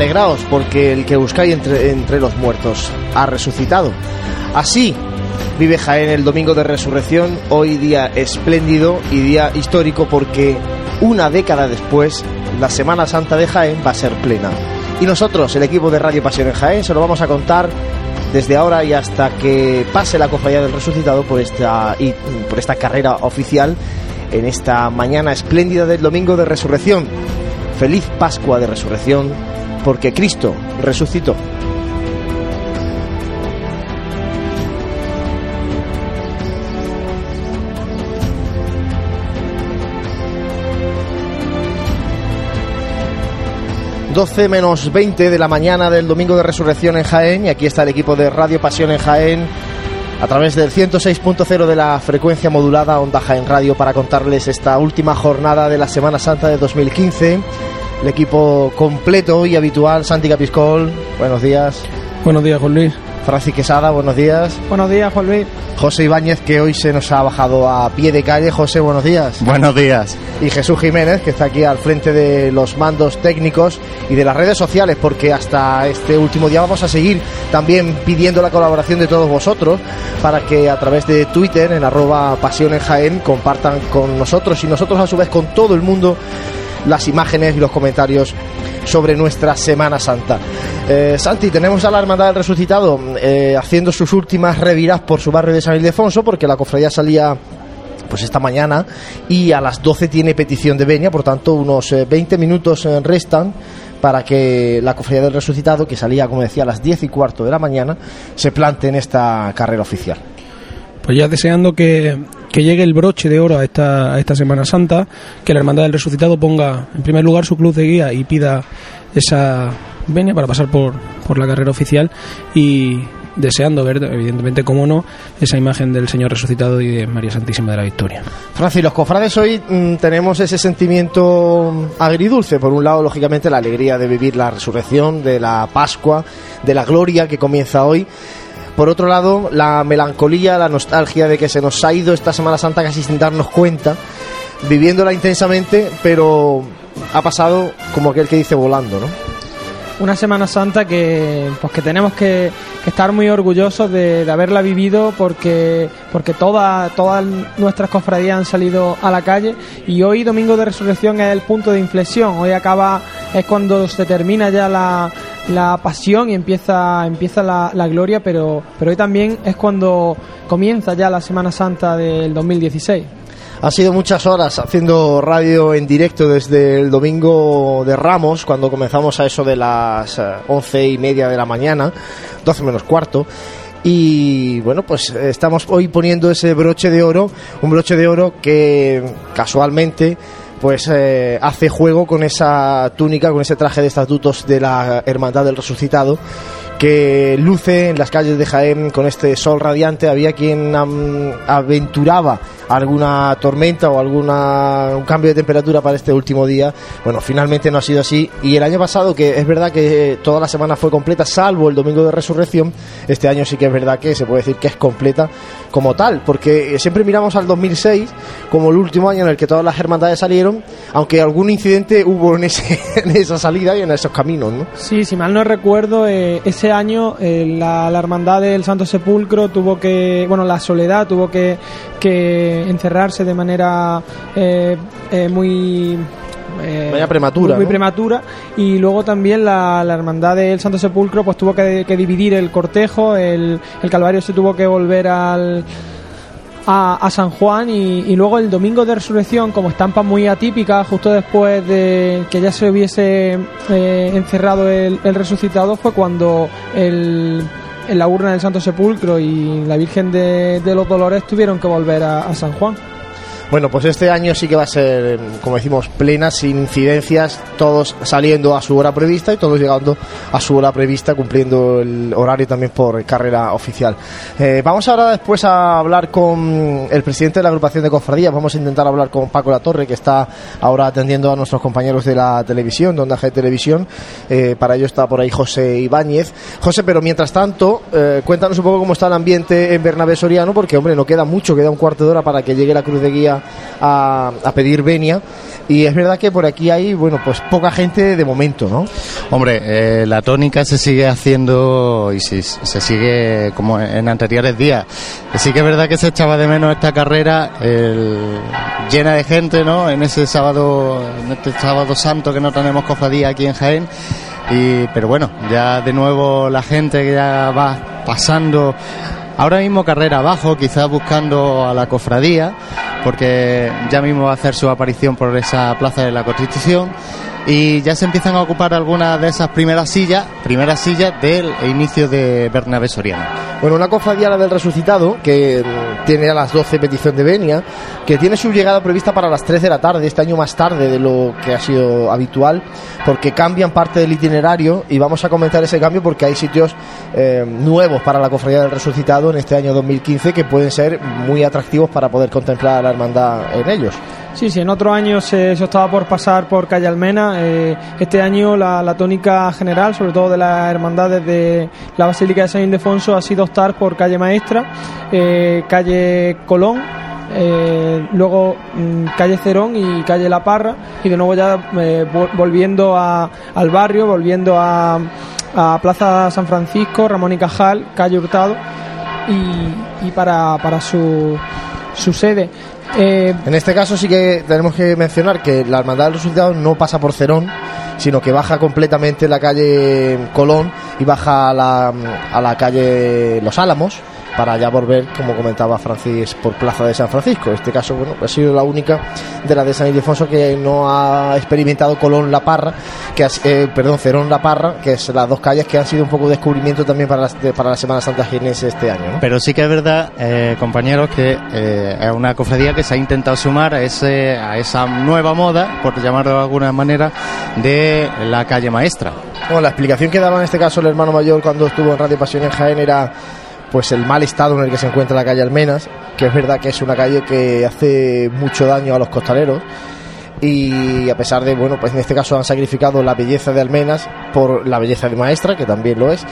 Alegraos porque el que buscáis entre, los muertos ha resucitado. Así vive Jaén el domingo de resurrección, hoy día espléndido y día histórico porque una década después la Semana Santa de Jaén va a ser plena. Y nosotros, el equipo de Radio Pasión en Jaén, se lo vamos a contar desde ahora y hasta que pase la cofradía del resucitado por esta, y, por esta carrera oficial en esta mañana espléndida del domingo de resurrección. Feliz Pascua de resurrección, porque Cristo resucitó. 12 menos 20 de la mañana del domingo de resurrección en Jaén y aquí está el equipo de Radio Pasión en Jaén a través del 106.0 de la frecuencia modulada Onda Jaén Radio para contarles esta última jornada de la Semana Santa de 2015. El equipo completo y habitual, Santi Capiscol, buenos días. Buenos días, Juan Luis. Francis Quesada, buenos días. Buenos días, Juan Luis. José Ibáñez, que hoy se nos ha bajado a pie de calle. José, buenos días. Buenos días. Y Jesús Jiménez, que está aquí al frente de los mandos técnicos y de las redes sociales, porque hasta este último día vamos a seguir también pidiendo la colaboración de todos vosotros para que a través de Twitter, en arroba pasión en Jaén, compartan con nosotros y nosotros a su vez con todo el mundo las imágenes y los comentarios sobre nuestra Semana Santa. Eh, Santi, tenemos a la Hermandad del Resucitado eh, haciendo sus últimas reviras por su barrio de San Ildefonso, porque la cofradía salía pues esta mañana y a las 12 tiene petición de venia, por tanto unos 20 eh, minutos eh, restan para que la cofradía del resucitado, que salía como decía a las 10 y cuarto de la mañana, se plante en esta carrera oficial. Pues ya deseando que, que llegue el broche de oro a esta, a esta Semana Santa, que la Hermandad del Resucitado ponga en primer lugar su cruz de guía y pida esa venia para pasar por, por la carrera oficial y deseando ver, evidentemente, como no, esa imagen del Señor resucitado y de María Santísima de la Victoria. Francis, los cofrades hoy mm, tenemos ese sentimiento agridulce. Por un lado, lógicamente, la alegría de vivir la resurrección, de la Pascua, de la gloria que comienza hoy. Por otro lado, la melancolía, la nostalgia de que se nos ha ido esta Semana Santa casi sin darnos cuenta, viviéndola intensamente, pero ha pasado como aquel que dice volando, ¿no? Una Semana Santa que, pues que tenemos que, estar muy orgullosos de, de, haberla vivido porque, porque todas todas nuestras cofradías han salido a la calle y hoy, Domingo de Resurrección, es el punto de inflexión. Hoy acaba, es cuando se termina ya la, la pasión y empieza, empieza la, la, gloria, pero, pero hoy también es cuando comienza ya la Semana Santa del 2016. Ha sido muchas horas haciendo radio en directo desde el domingo de Ramos, cuando comenzamos a eso de las once y media de la mañana, doce menos cuarto. Y bueno, pues estamos hoy poniendo ese broche de oro, un broche de oro que casualmente pues eh, hace juego con esa túnica, con ese traje de estatutos de la Hermandad del Resucitado que luce en las calles de Jaén con este sol radiante. Había quien um, aventuraba alguna tormenta o alguna un cambio de temperatura para este último día. Bueno, finalmente no ha sido así. Y el año pasado, que es verdad que toda la semana fue completa, salvo el domingo de resurrección, este año sí que es verdad que se puede decir que es completa como tal, porque siempre miramos al 2006 como el último año en el que todas las hermandades salieron, aunque algún incidente hubo en, ese, en esa salida y en esos caminos, ¿no? Sí, si mal no recuerdo, eh, ese año eh, la, la, hermandad del Santo Sepulcro tuvo que, bueno, la Soledad tuvo que, que encerrarse de manera eh, eh, muy eh, prematura, muy, prematura. Y luego también la, la, hermandad del Santo Sepulcro pues tuvo que, que dividir el cortejo. El, el, Calvario se tuvo que volver al a, San Juan y, luego el domingo de resurrección como estampa muy atípica justo después de que ya se hubiese eh, encerrado el, resucitado fue cuando el en la urna del Santo Sepulcro y la Virgen de, los Dolores tuvieron que volver a, San Juan. Bueno, pues este año sí que va a ser, como decimos, plena, sin incidencias, todos saliendo a su hora prevista y todos llegando a su hora prevista, cumpliendo el horario también por carrera oficial. Eh, vamos ahora después a hablar con el presidente de la agrupación de cofradías, vamos a intentar hablar con Paco La Torre, que está ahora atendiendo a nuestros compañeros de la televisión, de Onda G Televisión. Eh, para ello está por ahí José Ibáñez. José, pero mientras tanto, eh, cuéntanos un poco cómo está el ambiente en Bernabé Soriano, porque, hombre, no queda mucho, queda un cuarto de hora para que llegue la cruz de guía a, pedir venia. Y es verdad que por aquí hay, bueno, pues poca gente de momento, ¿no? Hombre, eh, la tónica se sigue haciendo y se sigue como en anteriores días. Sí que es verdad que se echaba de menos esta carrera llena de gente, ¿no? En ese sábado, en este sábado santo que no tenemos cofradía aquí en Jaén. Y, pero bueno, ya de nuevo la gente que ya va pasando ahora mismo carrera abajo, quizás buscando a la cofradía, porque ya mismo va a hacer su aparición por esa plaza de la Constitución y ya se empiezan a ocupar algunas de esas primeras sillas, primeras sillas del inicio de Bernabé Soriano. Bueno, una cofradía la del resucitado que tiene a las 12 petición de venia, que tiene su llegada prevista para las 3 de la tarde, este año más tarde de lo que ha sido habitual, porque cambian parte del itinerario y vamos a comentar ese cambio porque hay sitios eh, nuevos para la cofradía del resucitado en este año 2015 que pueden ser muy atractivos para poder contemplar a la hermandad en ellos. Sí, sí, en otro año se, se optaba por pasar por calle Almena. eh, este año la, tónica general, sobre todo de las hermandades de la Basílica de San Ildefonso, ha sido optar por calle Maestra, eh, calle Colón. eh, luego mm, calle Cerón y calle La Parra y de nuevo ya eh, vol- volviendo al barrio volviendo a, Plaza San Francisco Ramón y Cajal calle Hurtado y, para, su sede Eh, En este caso sí que tenemos que mencionar que la Hermandad del Resucitado no pasa por Cerón, sino que baja completamente la calle Colón y baja a la calle Los Álamos para ya volver, como comentaba Francis, por Plaza de San Francisco. En este caso, bueno, ha sido la única de la de San Ildefonso que no ha experimentado Colón La Parra, que eh, perdón, Cerón La Parra, que es las dos calles que han sido un poco descubrimiento también para, de- para la Semana Santa Jienense este año. ¿no? Pero sí que es verdad, eh, compañeros, que eh, es una cofradía que se ha intentado sumar a, ese, a esa nueva moda, por llamarlo de alguna manera, de la calle maestra. Bueno, la explicación que daba en este caso el hermano mayor cuando estuvo en Radio Pasión en Jaén era pues el mal estado en el que se encuentra la calle Almenas, que es verdad que es una calle que hace mucho daño a los costaleros y a pesar de, bueno, pues en este caso han sacrificado la belleza de Almenas por la belleza de Maestra, que también lo es,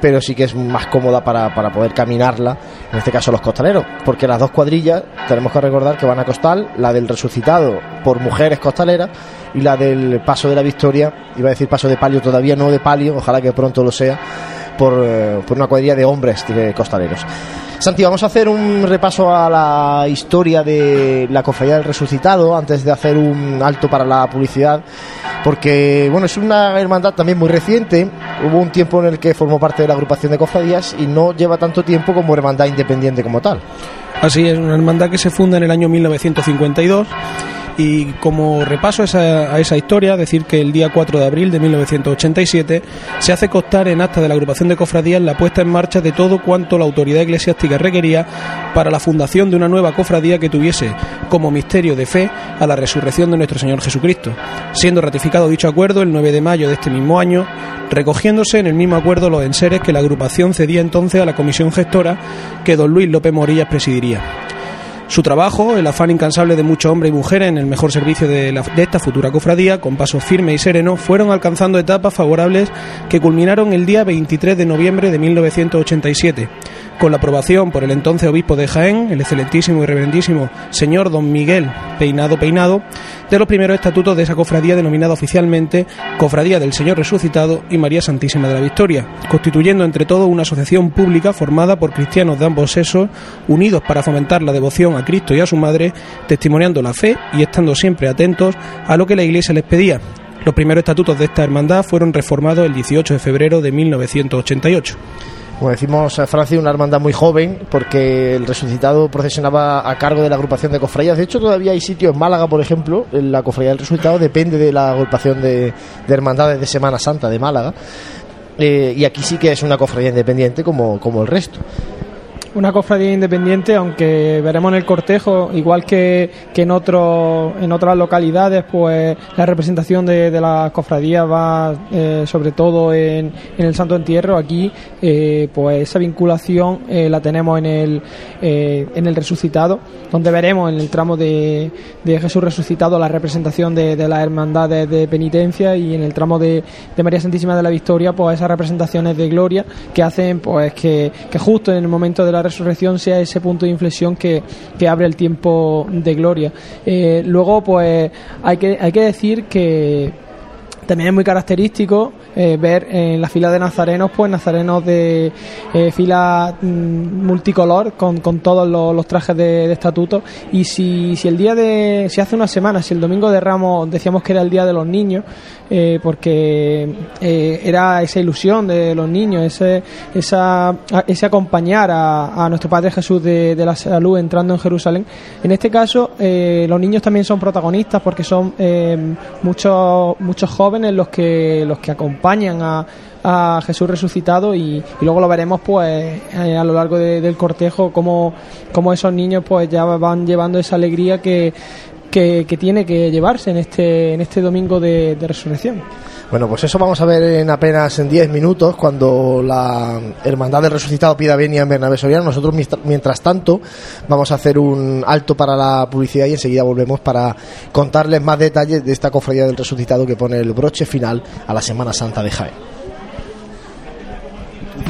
pero sí que es más cómoda para, para poder caminarla, en este caso los costaleros, porque las dos cuadrillas tenemos que recordar que van a costal, la del resucitado por mujeres costaleras y la del paso de la victoria, iba a decir paso de palio, todavía no de palio, ojalá que pronto lo sea, por, eh, por una cuadrilla de hombres de costaleros. Santi, vamos a hacer un repaso a la historia de la Cofradía del Resucitado antes de hacer un alto para la publicidad, porque bueno, es una hermandad también muy reciente. Hubo un tiempo en el que formó parte de la agrupación de cofradías y no lleva tanto tiempo como hermandad independiente como tal. Así es, una hermandad que se funda en el año 1952 y como repaso a esa, historia, decir que el día 4 de abril de 1987 se hace constar en acta de la agrupación de cofradías la puesta en marcha de todo cuanto la autoridad eclesiástica requería para la fundación de una nueva cofradía que tuviese como misterio de fe a la resurrección de nuestro Señor Jesucristo, siendo ratificado dicho acuerdo el 9 de mayo de este mismo año, recogiéndose en el mismo acuerdo los enseres que la agrupación cedía entonces a la comisión gestora que don Luis López Morillas presidiría. Su trabajo, el afán incansable de muchos hombres y mujeres en el mejor servicio de, la- de esta futura cofradía, con pasos firmes y serenos, fueron alcanzando etapas favorables que culminaron el día 23 de noviembre de 1987, con la aprobación por el entonces obispo de Jaén, el excelentísimo y reverendísimo señor don Miguel Peinado Peinado, de los primeros estatutos de esa cofradía denominada oficialmente Cofradía del Señor Resucitado y María Santísima de la Victoria, constituyendo entre todos una asociación pública formada por cristianos de ambos sexos, unidos para fomentar la devoción a Cristo y a su Madre, testimoniando la fe y estando siempre atentos a lo que la Iglesia les pedía. Los primeros estatutos de esta hermandad fueron reformados el 18 de febrero de 1988. Como decimos, eh, Francia una hermandad muy joven, porque el resucitado procesionaba a cargo de la agrupación de cofradías. De hecho, todavía hay sitios en Málaga, por ejemplo, en la cofradía del resucitado depende de la agrupación de, de hermandades de Semana Santa de Málaga. Eh, y aquí sí que es una cofradía independiente como, como el resto. Una cofradía independiente, aunque veremos en el cortejo, igual que, que en, otro, en otras localidades, pues la representación de, de las cofradías va eh, sobre todo en, en el Santo Entierro. Aquí, eh, pues esa vinculación eh, la tenemos en el, en el resucitado, donde veremos en el tramo de, de Jesús resucitado la representación de, de las hermandades de penitencia y en el tramo de, de María Santísima de la Victoria, pues esas representaciones de gloria que hacen pues que, que justo en el momento de la la resurrección sea ese punto de inflexión que, que abre el tiempo de gloria. Eh, luego, pues hay que, hay que decir que también es muy característico eh, ver en la fila de nazarenos, pues nazarenos de eh, fila mm, multicolor con, con todos los, trajes de, estatuto. Y si, si el día de, si hace una semana, si el domingo de Ramos decíamos que era el día de los niños, eh, porque era esa ilusión de los niños, ese, esa, ese acompañar a, a nuestro Padre Jesús de, de, la salud entrando en Jerusalén. En este caso, los niños también son protagonistas porque son muchos, muchos jóvenes los que, los que acompañan a, a Jesús resucitado y, luego lo veremos pues eh, a lo largo del cortejo como, como esos niños pues ya van llevando esa alegría que, que, tiene que llevarse en este, en este domingo de, resurrección. Bueno, pues eso vamos a ver en apenas en 10 minutos cuando la Hermandad del Resucitado pida venia en Bernabé Soriano. Nosotros, mientras tanto, vamos a hacer un alto para la publicidad y enseguida volvemos para contarles más detalles de esta cofradía del Resucitado que pone el broche final a la Semana Santa de Jaén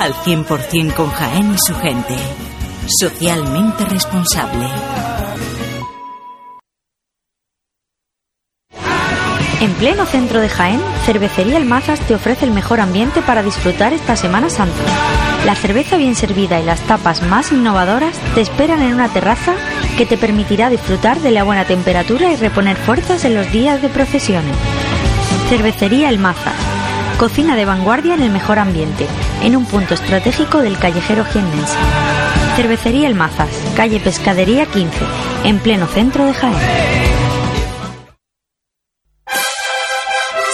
al 100% con Jaén y su gente. Socialmente responsable. En pleno centro de Jaén, Cervecería El Mazas te ofrece el mejor ambiente para disfrutar esta Semana Santa. La cerveza bien servida y las tapas más innovadoras te esperan en una terraza que te permitirá disfrutar de la buena temperatura y reponer fuerzas en los días de procesiones. Cervecería El Mazas Cocina de vanguardia en el mejor ambiente, en un punto estratégico del callejero jiennense. Cervecería El Mazas, calle Pescadería 15, en pleno centro de Jaén.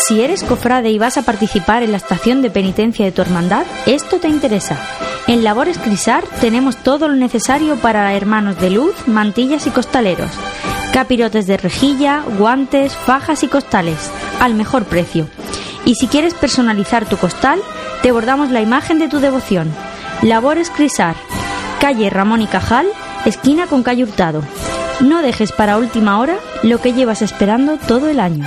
Si eres cofrade y vas a participar en la estación de penitencia de tu hermandad, esto te interesa. En Labores Crisar tenemos todo lo necesario para hermanos de luz, mantillas y costaleros. Capirotes de rejilla, guantes, fajas y costales, al mejor precio. Y si quieres personalizar tu costal, te bordamos la imagen de tu devoción. Labores Crisar, calle Ramón y Cajal, esquina con calle Hurtado. No dejes para última hora lo que llevas esperando todo el año.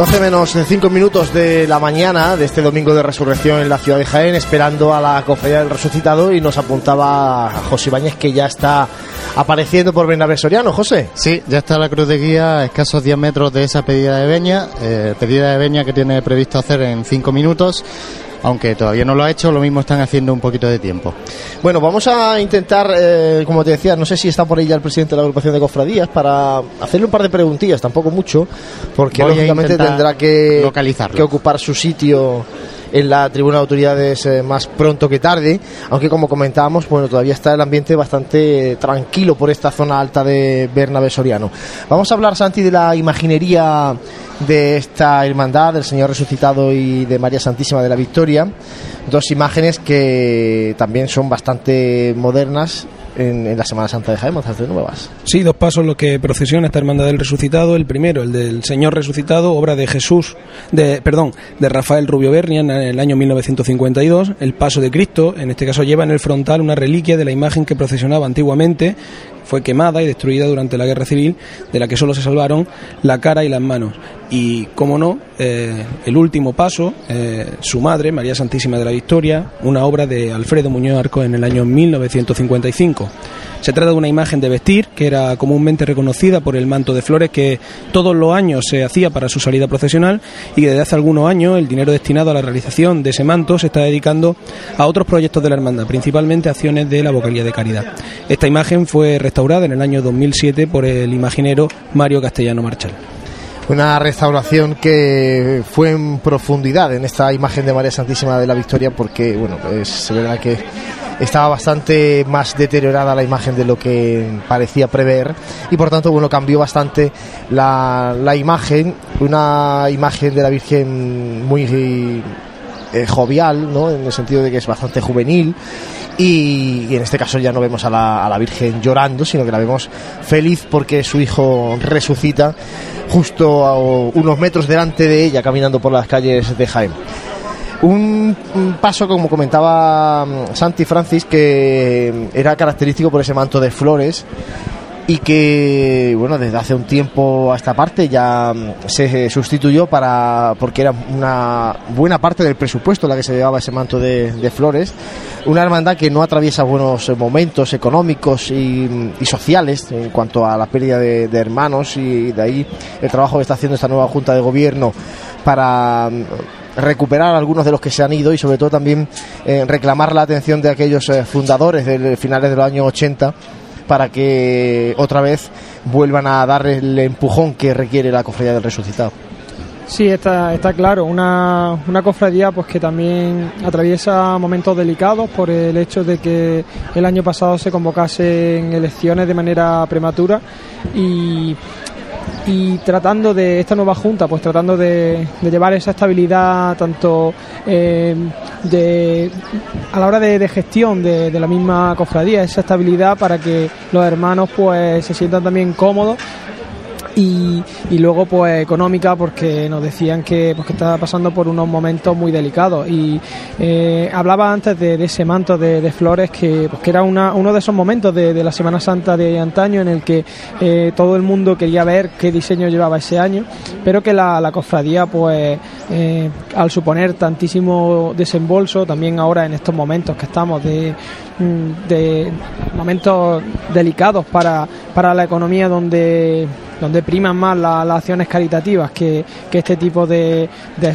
12 menos 5 minutos de la mañana de este domingo de resurrección en la ciudad de Jaén, esperando a la cofradía del resucitado y nos apuntaba José Ibáñez que ya está apareciendo por Bernabé José. Sí, ya está la cruz de guía a escasos 10 metros de esa pedida de veña, eh, pedida de veña que tiene previsto hacer en 5 minutos aunque todavía no lo ha hecho, lo mismo están haciendo un poquito de tiempo. Bueno, vamos a intentar, eh, como te decía, no sé si está por ahí ya el presidente de la agrupación de cofradías, para hacerle un par de preguntillas, tampoco mucho, porque lógicamente tendrá que, que ocupar su sitio en la tribuna de autoridades eh, más pronto que tarde, aunque como comentábamos, bueno, todavía está el ambiente bastante tranquilo por esta zona alta de Bernabé Soriano. Vamos a hablar, Santi, de la imaginería de esta hermandad del Señor Resucitado y de María Santísima de la Victoria, dos imágenes que también son bastante modernas en, la Semana Santa de Jaén, de nuevas. Sí, dos pasos los que procesiona esta Hermandad del Resucitado. El primero, el del Señor Resucitado, obra de Jesús, de perdón, de Rafael Rubio Bernia en el año 1952. El paso de Cristo, en este caso lleva en el frontal una reliquia de la imagen que procesionaba antiguamente fue quemada y destruida durante la guerra civil, de la que solo se salvaron la cara y las manos. Y, como no, eh, el último paso, eh, su madre, María Santísima de la Victoria, una obra de Alfredo Muñoz Arco en el año 1955. Se trata de una imagen de vestir que era comúnmente reconocida por el manto de flores que todos los años se hacía para su salida procesional y desde hace algunos años el dinero destinado a la realización de ese manto se está dedicando a otros proyectos de la hermandad, principalmente acciones de la vocalía de caridad. Esta imagen fue restaurada en el año 2007 por el imaginero Mario Castellano Marchal. Una restauración que fue en profundidad en esta imagen de María Santísima de la Victoria porque bueno es verdad que estaba bastante más deteriorada la imagen de lo que parecía prever y por tanto bueno cambió bastante la, la imagen una imagen de la Virgen muy eh, jovial ¿no? en el sentido de que es bastante juvenil y, en este caso ya no vemos a la, Virgen llorando, sino que la vemos feliz porque su hijo resucita justo a unos metros delante de ella caminando por las calles de Jaén. Un, paso, como comentaba mm, Santi Francis, que era característico por ese manto de flores y que bueno desde hace un tiempo a esta parte ya mm, se sustituyó para porque era una buena parte del presupuesto la que se llevaba ese manto de, flores. Una hermandad que no atraviesa buenos momentos económicos y, sociales en cuanto a la pérdida de, hermanos y de ahí el trabajo que está haciendo esta nueva junta de gobierno para mm, recuperar algunos de los que se han ido y sobre todo también eh, reclamar la atención de aquellos eh, fundadores de finales de los años 80 para que otra vez vuelvan a dar el empujón que requiere la cofradía del resucitado. Sí, está, está claro, una, cofradía pues que también atraviesa momentos delicados por el hecho de que el año pasado se convocasen elecciones de manera prematura y y tratando de esta nueva junta, pues tratando de, llevar esa estabilidad tanto eh, de, a la hora de, gestión de, de, la misma cofradía, esa estabilidad para que los hermanos pues se sientan también cómodos y, luego pues económica porque nos decían que, pues, que estaba pasando por unos momentos muy delicados. Y eh, hablaba antes de, ese manto de, flores que, pues, que era una, uno de esos momentos de, la Semana Santa de antaño en el que eh, todo el mundo quería ver qué diseño llevaba ese año pero que la, la cofradía pues eh, al suponer tantísimo desembolso también ahora en estos momentos que estamos de mm, de momentos delicados para, para la economía donde donde priman más las acciones caritativas que, este tipo de, de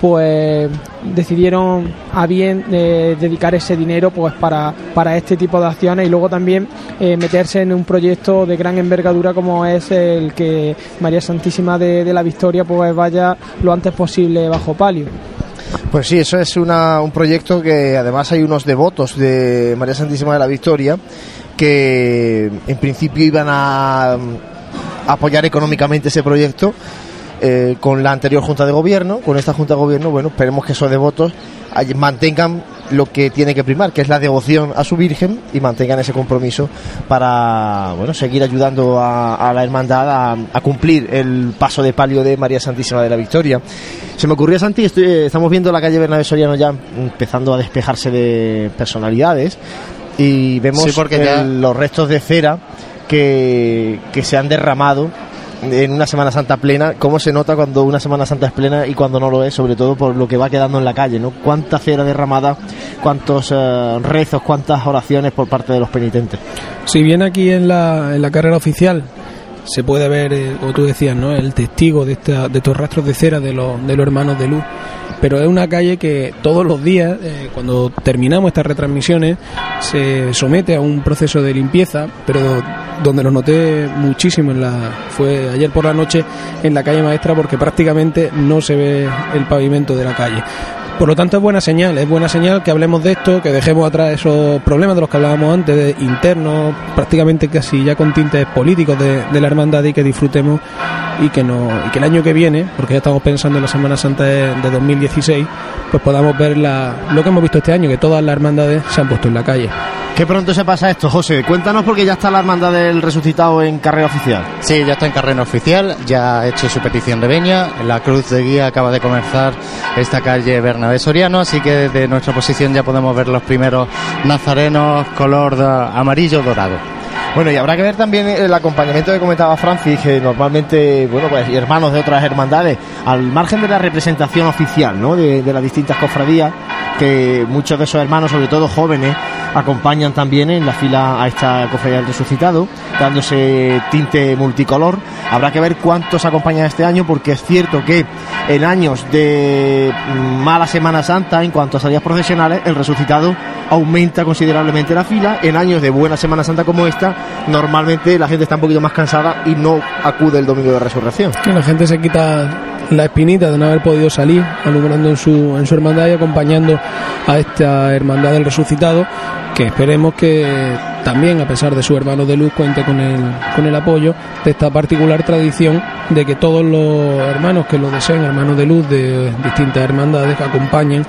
pues decidieron a bien eh, dedicar ese dinero pues para, para este tipo de acciones y luego también eh, meterse en un proyecto de gran envergadura como es el que María Santísima de, de la Victoria pues vaya lo antes posible bajo palio. Pues sí, eso es una, un proyecto que además hay unos devotos de María Santísima de la Victoria que en principio iban a apoyar económicamente ese proyecto eh, con la anterior Junta de Gobierno, con esta Junta de Gobierno, bueno, esperemos que esos devotos mantengan lo que tiene que primar, que es la devoción a su Virgen y mantengan ese compromiso para bueno seguir ayudando a, la hermandad a, cumplir el paso de palio de María Santísima de la Victoria. Se me ocurrió, Santi, estamos viendo la calle Bernabé Soriano ya empezando a despejarse de personalidades y vemos los restos de cera que, se han derramado en una Semana Santa plena, cómo se nota cuando una Semana Santa es plena y cuando no lo es, sobre todo por lo que va quedando en la calle, ¿no? Cuánta cera derramada, cuántos eh, rezos, cuántas oraciones por parte de los penitentes. Si bien aquí en la, en la carrera oficial se puede ver, eh, como tú decías, ¿no? el testigo de, esta, de estos rastros de cera de los, de los hermanos de luz. Pero es una calle que todos los días, eh, cuando terminamos estas retransmisiones, se somete a un proceso de limpieza, pero donde lo noté muchísimo en la, fue ayer por la noche en la calle maestra porque prácticamente no se ve el pavimento de la calle. Por lo tanto, es buena señal, es buena señal que hablemos de esto, que dejemos atrás esos problemas de los que hablábamos antes, de internos, prácticamente casi ya con tintes políticos de, la hermandad y que disfrutemos y que, no, y que el año que viene, porque ya estamos pensando en la Semana Santa de, de 2016, pues podamos ver la, lo que hemos visto este año, que todas las hermandades se han puesto en la calle. Qué pronto se pasa esto, José. Cuéntanos porque ya está la hermandad del resucitado en carrera oficial. Sí, ya está en carrera oficial, ya ha hecho su petición de veña. La cruz de guía acaba de comenzar esta calle Bernabé Soriano, así que desde nuestra posición ya podemos ver los primeros nazarenos color amarillo dorado. Bueno, y habrá que ver también el acompañamiento que comentaba Francis, que normalmente, bueno, pues hermanos de otras hermandades, al margen de la representación oficial, ¿no? De, de las distintas cofradías, que muchos de esos hermanos, sobre todo jóvenes, acompañan también en la fila a esta cofradía del resucitado, dándose tinte multicolor. Habrá que ver cuántos acompañan este año, porque es cierto que en años de mala Semana Santa, en cuanto a salidas profesionales, el resucitado aumenta considerablemente la fila. En años de buena Semana Santa como esta, normalmente la gente está un poquito más cansada y no acude el domingo de resurrección. Que la gente se quita la espinita de no haber podido salir, alumbrando en su, en su hermandad y acompañando a esta hermandad del resucitado, que esperemos que también, a pesar de su hermano de luz, cuente con el, con el apoyo de esta particular tradición de que todos los hermanos que lo deseen, hermanos de luz de distintas hermandades, acompañen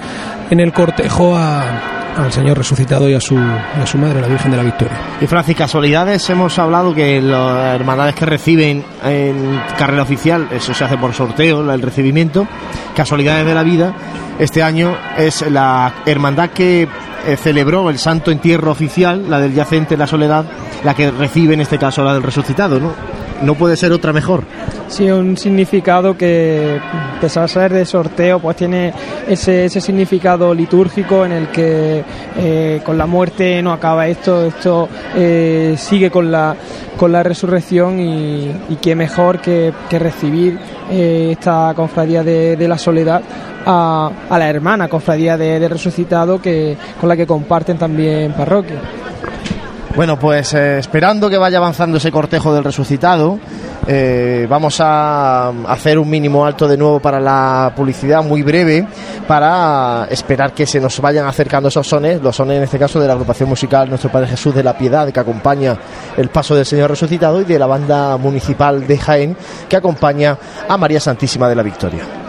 en el cortejo a, al Señor resucitado y a su, a su madre, la Virgen de la Victoria. Y Francis, casualidades, hemos hablado que las hermandades que reciben en carrera oficial, eso se hace por sorteo, el recibimiento, casualidades de la vida, este año es la hermandad que eh, celebró el santo entierro oficial, la del yacente, la soledad, la que recibe en este caso la del resucitado, ¿no? No puede ser otra mejor. Sí, un significado que, pese a ser de sorteo, pues tiene ese, ese significado litúrgico en el que eh, con la muerte no acaba esto, esto eh, sigue con la, con la resurrección y, y qué mejor que, que recibir eh, esta cofradía de, la soledad a, a, la hermana cofradía de, de resucitado que, con la que comparten también parroquia. Bueno, pues eh, esperando que vaya avanzando ese cortejo del resucitado, eh, vamos a hacer un mínimo alto de nuevo para la publicidad muy breve para esperar que se nos vayan acercando esos sones, los sones en este caso de la agrupación musical Nuestro Padre Jesús de la Piedad que acompaña el paso del Señor resucitado y de la banda municipal de Jaén que acompaña a María Santísima de la Victoria.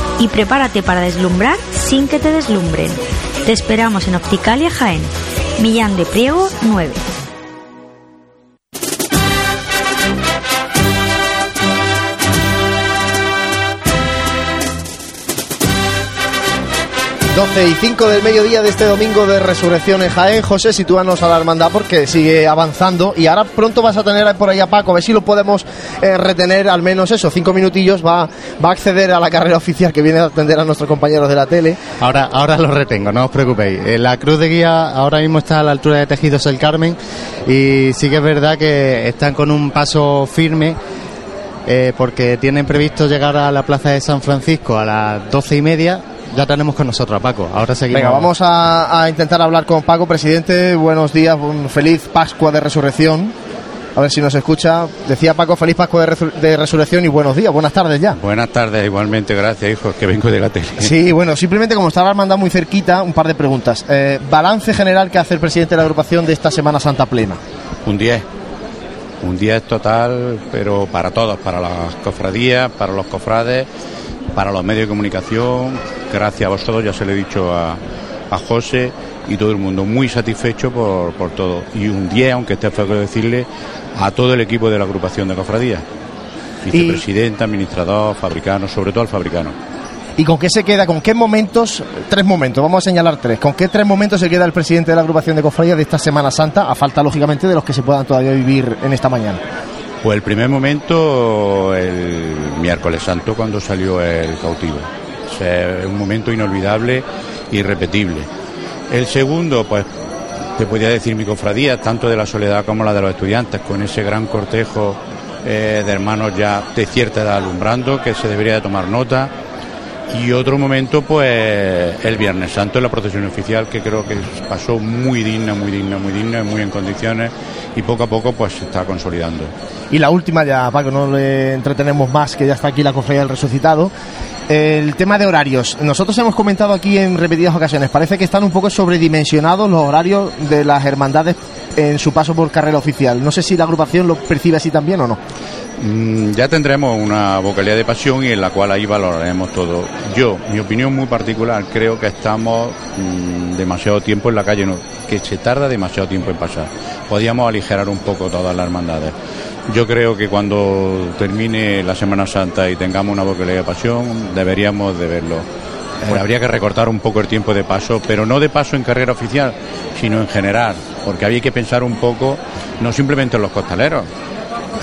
Y prepárate para deslumbrar sin que te deslumbren. Te esperamos en Opticalia Jaén. Millán de Priego 9. 12 y 5 del mediodía de este domingo de Resurrección en Jaén. José, sitúanos a la hermandad porque sigue avanzando y ahora pronto vas a tener por ahí a Paco, a ver si lo podemos eh, retener al menos eso, cinco minutillos, va, va a acceder a la carrera oficial que viene a atender a nuestros compañeros de la tele. Ahora, ahora lo retengo, no os preocupéis. Eh, La cruz de guía ahora mismo está a la altura de Tejidos el Carmen y sí que es verdad que están con un paso firme eh, porque tienen previsto llegar a la plaza de San Francisco a las doce y media. Ya tenemos con nosotros a Paco. Ahora seguimos. Venga, vamos a, a intentar hablar con Paco, presidente. Buenos días, un feliz Pascua de Resurrección. A ver si nos escucha. Decía Paco, feliz Pascua de, de Resurrección y buenos días, buenas tardes ya. Buenas tardes, igualmente, gracias, hijo, que vengo de la tele. Sí, bueno, simplemente como estaba Armanda muy cerquita, un par de preguntas. Eh, balance general que hace el presidente de la agrupación de esta Semana Santa plena. Un 10. Un 10 total, pero para todos, para las cofradías, para los cofrades, para los medios de comunicación. Gracias a vosotros, ya se lo he dicho a, a José y todo el mundo muy satisfecho por, por todo. Y un 10, aunque esté feo decirle, a todo el equipo de la agrupación de cofradías. Vicepresidente, administrador, fabricano, sobre todo al fabricano. ¿Y con qué se queda? ¿Con qué momentos? Tres momentos, vamos a señalar tres. ¿Con qué tres momentos se queda el presidente de la agrupación de cofradías de esta Semana Santa? A falta, lógicamente, de los que se puedan todavía vivir en esta mañana. Pues el primer momento, el miércoles santo, cuando salió el cautivo. Es un momento inolvidable, irrepetible. El segundo, pues te podría decir mi cofradía, tanto de la soledad como la de los estudiantes, con ese gran cortejo eh, de hermanos ya de cierta edad alumbrando, que se debería de tomar nota. Y otro momento, pues el Viernes Santo en la procesión oficial, que creo que pasó muy digna, muy digna, muy digna, muy en condiciones y poco a poco pues se está consolidando. Y la última ya, Paco, no le entretenemos más, que ya está aquí la cofradía del resucitado. El tema de horarios. Nosotros hemos comentado aquí en repetidas ocasiones, parece que están un poco sobredimensionados los horarios de las hermandades en su paso por carrera oficial. No sé si la agrupación lo percibe así también o no. Mm, ya tendremos una vocalidad de pasión y en la cual ahí valoraremos todo. Yo, mi opinión muy particular, creo que estamos mm, demasiado tiempo en la calle, que se tarda demasiado tiempo en pasar. Podríamos aligerar un poco todas las hermandades. Yo creo que cuando termine la Semana Santa y tengamos una vocalidad de pasión, deberíamos de verlo. Eh, habría que recortar un poco el tiempo de paso, pero no de paso en carrera oficial, sino en general, porque había que pensar un poco, no simplemente en los costaleros,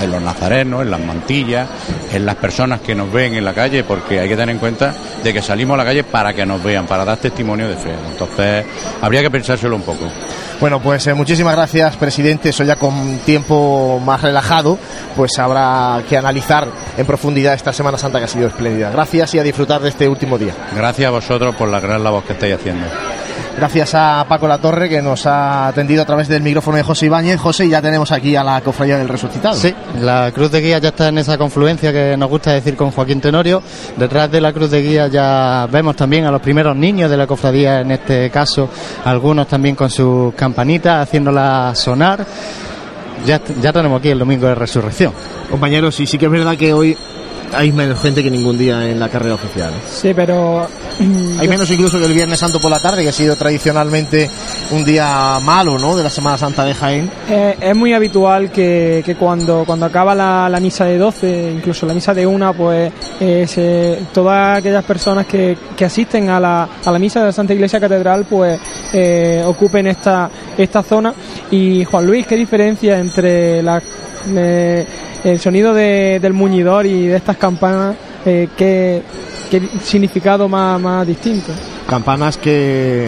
en los nazarenos, en las mantillas, en las personas que nos ven en la calle, porque hay que tener en cuenta de que salimos a la calle para que nos vean, para dar testimonio de fe. Entonces, habría que pensárselo un poco. Bueno, pues eh, muchísimas gracias, presidente. Eso ya con tiempo más relajado, pues habrá que analizar en profundidad esta Semana Santa que ha sido espléndida. Gracias y a disfrutar de este último día. Gracias a vosotros por la gran labor que estáis haciendo. Gracias a Paco Latorre que nos ha atendido a través del micrófono de José Ibáñez. José, ya tenemos aquí a la cofradía del resucitado. Sí, la cruz de guía ya está en esa confluencia que nos gusta decir con Joaquín Tenorio. Detrás de la cruz de guía ya vemos también a los primeros niños de la cofradía, en este caso, algunos también con sus campanitas haciéndolas sonar. Ya, ya tenemos aquí el domingo de resurrección. Compañeros, y sí que es verdad que hoy hay menos gente que ningún día en la carrera oficial. ¿eh? Sí, pero. Hay menos incluso que el Viernes Santo por la tarde, que ha sido tradicionalmente un día malo, ¿no? De la Semana Santa de Jaén. Eh, es muy habitual que, que cuando, cuando acaba la, la misa de 12, incluso la misa de una, pues eh, se- todas aquellas personas que, que asisten a la, a la misa de la Santa Iglesia Catedral, pues eh, ocupen esta, esta zona. Y Juan Luis, ¿qué diferencia entre la, eh, el sonido de- del muñidor y de estas campanas? Eh, ¿qué, qué significado más, más distinto? Campanas que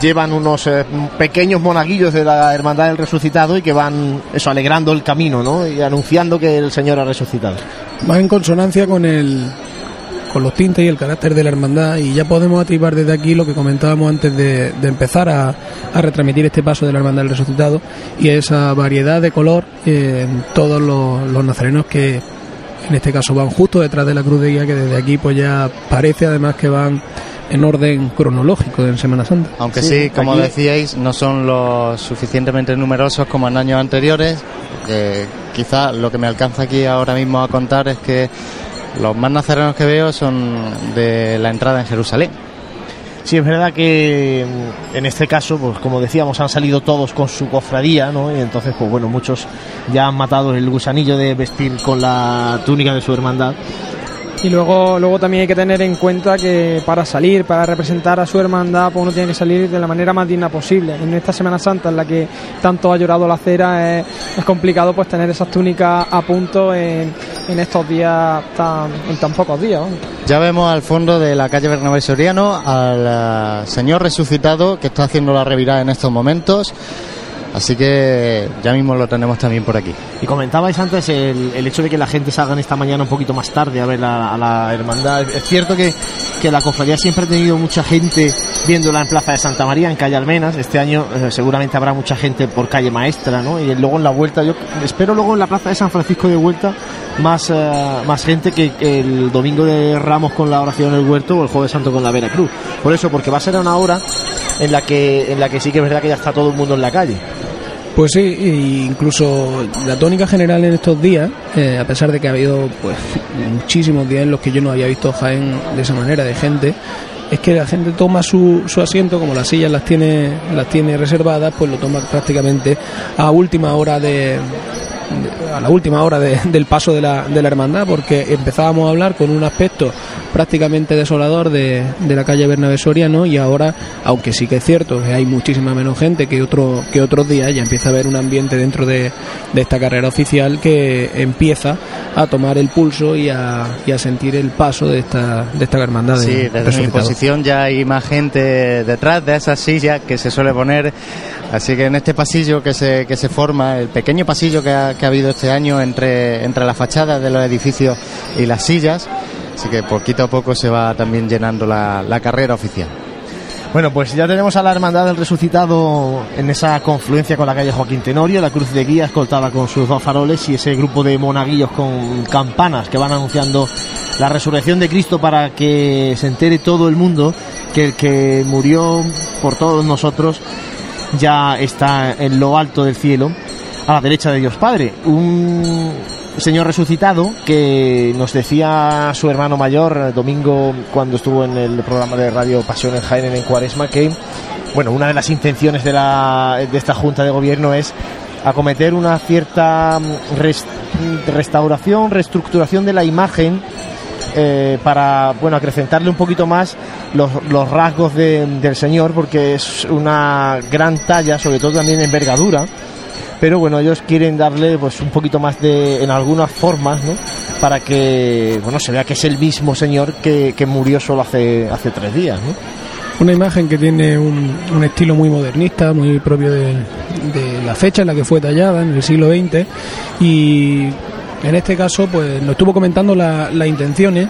llevan unos eh, pequeños monaguillos de la Hermandad del Resucitado y que van eso alegrando el camino, ¿no? Y anunciando que el Señor ha resucitado. va en consonancia con el con los tintes y el carácter de la hermandad y ya podemos activar desde aquí lo que comentábamos antes de, de empezar a, a retransmitir este paso de la hermandad del resucitado y esa variedad de color eh, en todos los, los nazarenos que en este caso van justo detrás de la cruz de guía que desde aquí pues ya parece además que van en orden cronológico en Semana Santa. Aunque sí, como decíais, no son los suficientemente numerosos como en años anteriores. Que quizá lo que me alcanza aquí ahora mismo a contar es que los más nazarenos que veo son de la entrada en Jerusalén. Sí, es verdad que mm, en este caso, pues como decíamos, han salido todos con su cofradía, ¿no? Y entonces, pues bueno, muchos ya han matado el gusanillo de vestir con la túnica de su hermandad. Y luego, luego también hay que tener en cuenta que para salir, para representar a su hermandad, pues uno tiene que salir de la manera más digna posible. En esta Semana Santa en la que tanto ha llorado la cera, es, complicado pues tener esas túnicas a punto en, en estos días, tan, en tan pocos días. Ya vemos al fondo de la calle Bernabé Soriano al eh, Señor resucitado que está haciendo la revirada en estos momentos. Así que ya mismo lo tenemos también por aquí. Y comentabais antes el, hecho de que la gente salga esta mañana un poquito más tarde a ver la- a la hermandad. Es cierto que, la cofradía siempre ha tenido mucha gente viéndola en Plaza de Santa María, en calle Almenas. Este año eh, seguramente habrá mucha gente por calle Maestra, ¿no? Y luego en la vuelta, yo espero luego en la Plaza de San Francisco de vuelta más, eh, más gente que el domingo de Ramos con la oración en el huerto o el Jueves Santo con la Veracruz. Por eso, porque va a ser una hora en la que, en la que sí que es verdad que ya está todo el mundo en la calle. Pues sí, incluso la tónica general en estos días, eh, a pesar de que ha habido pues muchísimos días en los que yo no había visto Jaén de esa manera de gente, es que la gente toma su, su asiento, como las sillas las tiene, las tiene reservadas, pues lo toma prácticamente a última hora de- a la última hora de- del paso de la, de la hermandad, porque empezábamos a hablar con un aspecto prácticamente desolador de, de la calle Bernabé Soriano y ahora, aunque sí que es cierto que hay muchísima menos gente que otro que otros días, ya empieza a haber un ambiente dentro de, de esta carrera oficial que empieza a tomar el pulso y a, y a sentir el paso de esta, de esta hermandad. de Sí, desde mi posición ya hay más gente detrás de esa silla que se suele poner. Así que en este pasillo que se, que se forma, el pequeño pasillo que ha, que ha habido este año entre, entre las fachadas de los edificios y las sillas, así que poquito a poco se va también llenando la, la carrera oficial. Bueno, pues ya tenemos a la Hermandad del Resucitado en esa confluencia con la calle Joaquín Tenorio, la cruz de guía escoltada con sus dos faroles y ese grupo de monaguillos con campanas que van anunciando la resurrección de Cristo para que se entere todo el mundo que el que murió por todos nosotros ya está en lo alto del cielo, a la derecha de Dios Padre. Un Señor resucitado que nos decía su hermano mayor eh, domingo cuando estuvo en el programa de radio Pasión en Jaén en Cuaresma que bueno una de las intenciones de la de esta junta de gobierno es acometer una cierta mm, res- restauración reestructuración de la imagen eh, para bueno acrecentarle un poquito más los, rasgos de- del señor porque es una gran talla sobre todo también en envergadura pero bueno ellos quieren darle pues un poquito más de en algunas formas ¿no? para que bueno se vea que es el mismo señor que, que murió solo hace hace tres días. Una imagen que tiene un, estilo muy modernista, muy propio de la fecha en la que fue tallada, en el siglo XX, y en este caso pues nos estuvo comentando la- las intenciones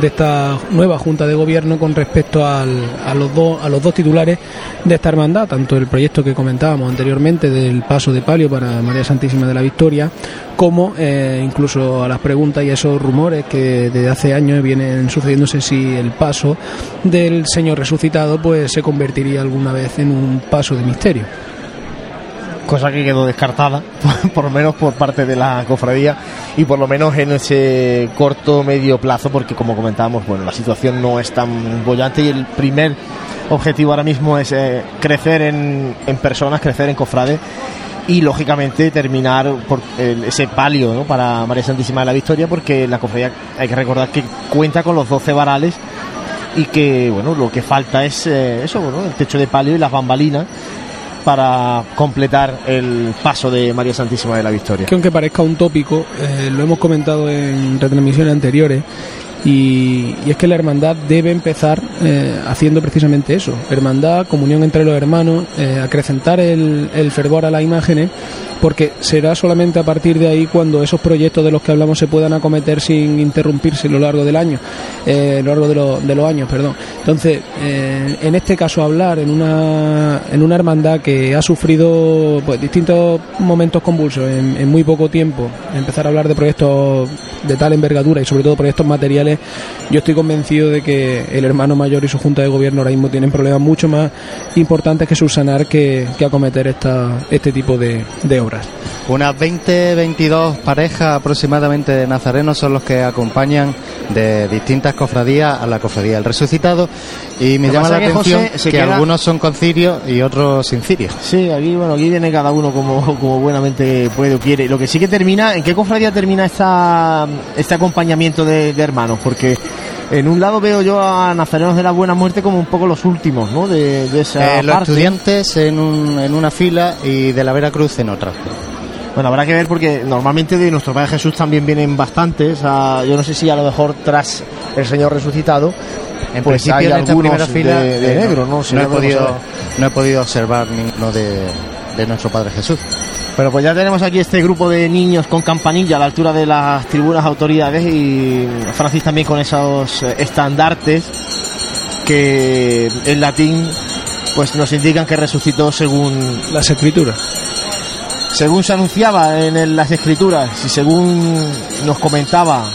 de esta nueva Junta de Gobierno con respecto al- a, los dos, a los dos titulares de esta hermandad, tanto el proyecto que comentábamos anteriormente del paso de palio para María Santísima de la Victoria, como eh, incluso a las preguntas y a esos rumores que desde hace años vienen sucediéndose si el paso del Señor resucitado pues se convertiría alguna vez en un paso de misterio. Cosa que quedó descartada por lo menos por parte de la cofradía y por lo menos en ese corto medio plazo porque como comentábamos bueno la situación no es tan bollante y el primer objetivo ahora mismo es eh, crecer en, personas crecer en cofrades y lógicamente terminar por ese palio ¿no? para María Santísima de la Victoria porque la cofradía hay que recordar que cuenta con los 12 varales y que bueno lo que falta es eh, eso el techo de palio y las bambalinas para completar el paso de María Santísima de la Victoria. Que aunque parezca un tópico, eh, lo hemos comentado en retransmisiones anteriores, y, es que la hermandad debe empezar eh, haciendo precisamente eso, hermandad, comunión entre los hermanos, eh, acrecentar el, el fervor a las imágenes, porque será solamente a partir de ahí cuando esos proyectos de los que hablamos se puedan acometer sin interrumpirse a lo largo del año, eh, a lo largo de, lo- de los años, perdón. Entonces, eh, en este caso hablar en una, en una hermandad que ha sufrido pues, distintos momentos convulsos en, en muy poco tiempo, empezar a hablar de proyectos de tal envergadura y sobre todo proyectos materiales Yo estoy convencido de que el hermano mayor y su junta de gobierno ahora mismo tienen problemas mucho más importantes que subsanar que, que acometer esta, este tipo de, de obras. Unas 20, 22 parejas aproximadamente de nazarenos son los que acompañan de distintas cofradías a la cofradía del resucitado y me Lo llama la que, atención José, que queda- algunos son con cirio y otros sin cirio. Sí, aquí, bueno, aquí viene cada uno como, como buenamente puede o quiere. Lo que sí que termina, ¿en qué cofradía termina esta, este acompañamiento de, de hermanos? Porque en un lado veo yo a Nazarenos de la Buena Muerte como un poco los últimos, ¿no? De, de esa Eh, los parte. estudiantes en, un- en una fila y de la Veracruz en otra. Bueno, habrá que ver porque normalmente de nuestro Padre Jesús también vienen bastantes. yo no sé si a lo mejor tras el Señor resucitado, En pues principio hay en esta primera fila de, de eh, negro, ¿no? Si no he podido, no he podido observar ninguno de, de nuestro Padre Jesús. Bueno, pues ya tenemos aquí este grupo de niños con campanilla a la altura de las tribunas autoridades y Francis también con esos eh, estandartes que en latín pues nos indican que resucitó según Las escrituras. según se anunciaba en las escrituras y según nos comentaba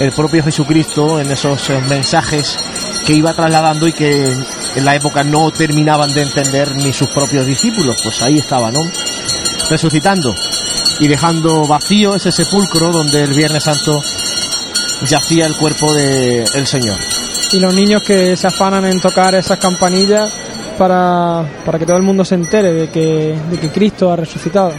el propio Jesucristo en esos eh, mensajes que iba trasladando y que en la época no terminaban de entender ni sus propios discípulos, pues ahí estaba, ¿no? Resucitando y dejando vacío ese sepulcro donde el Viernes Santo yacía el cuerpo del Señor. Y los niños que se afanan en tocar esas campanillas para, para que todo el mundo se entere de que, de que Cristo ha resucitado.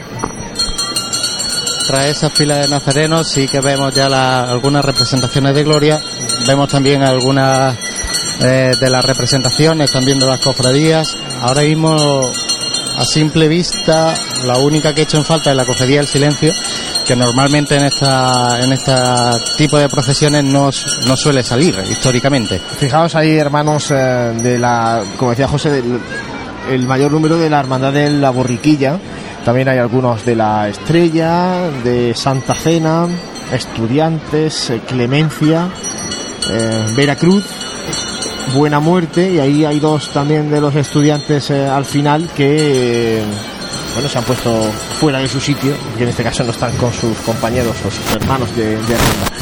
Tras esa fila de nazarenos sí que vemos ya la- algunas representaciones de gloria, vemos también algunas eh, de las representaciones también de las cofradías. Ahora mismo, a simple vista, la única que he hecho en falta es la cofradía del silencio, que normalmente en esta en este tipo de procesiones no, no suele salir históricamente. Fijaos ahí, hermanos, eh, de la, como decía José, el mayor número de la Hermandad de la Borriquilla. También hay algunos de la Estrella, de Santa Cena, Estudiantes, eh, Clemencia, eh, Veracruz, Buena Muerte. Y ahí hay dos también de los estudiantes eh, al final que, eh, bueno, se han puesto fuera de su sitio, que en este caso no están con sus compañeros o sus hermanos de, de.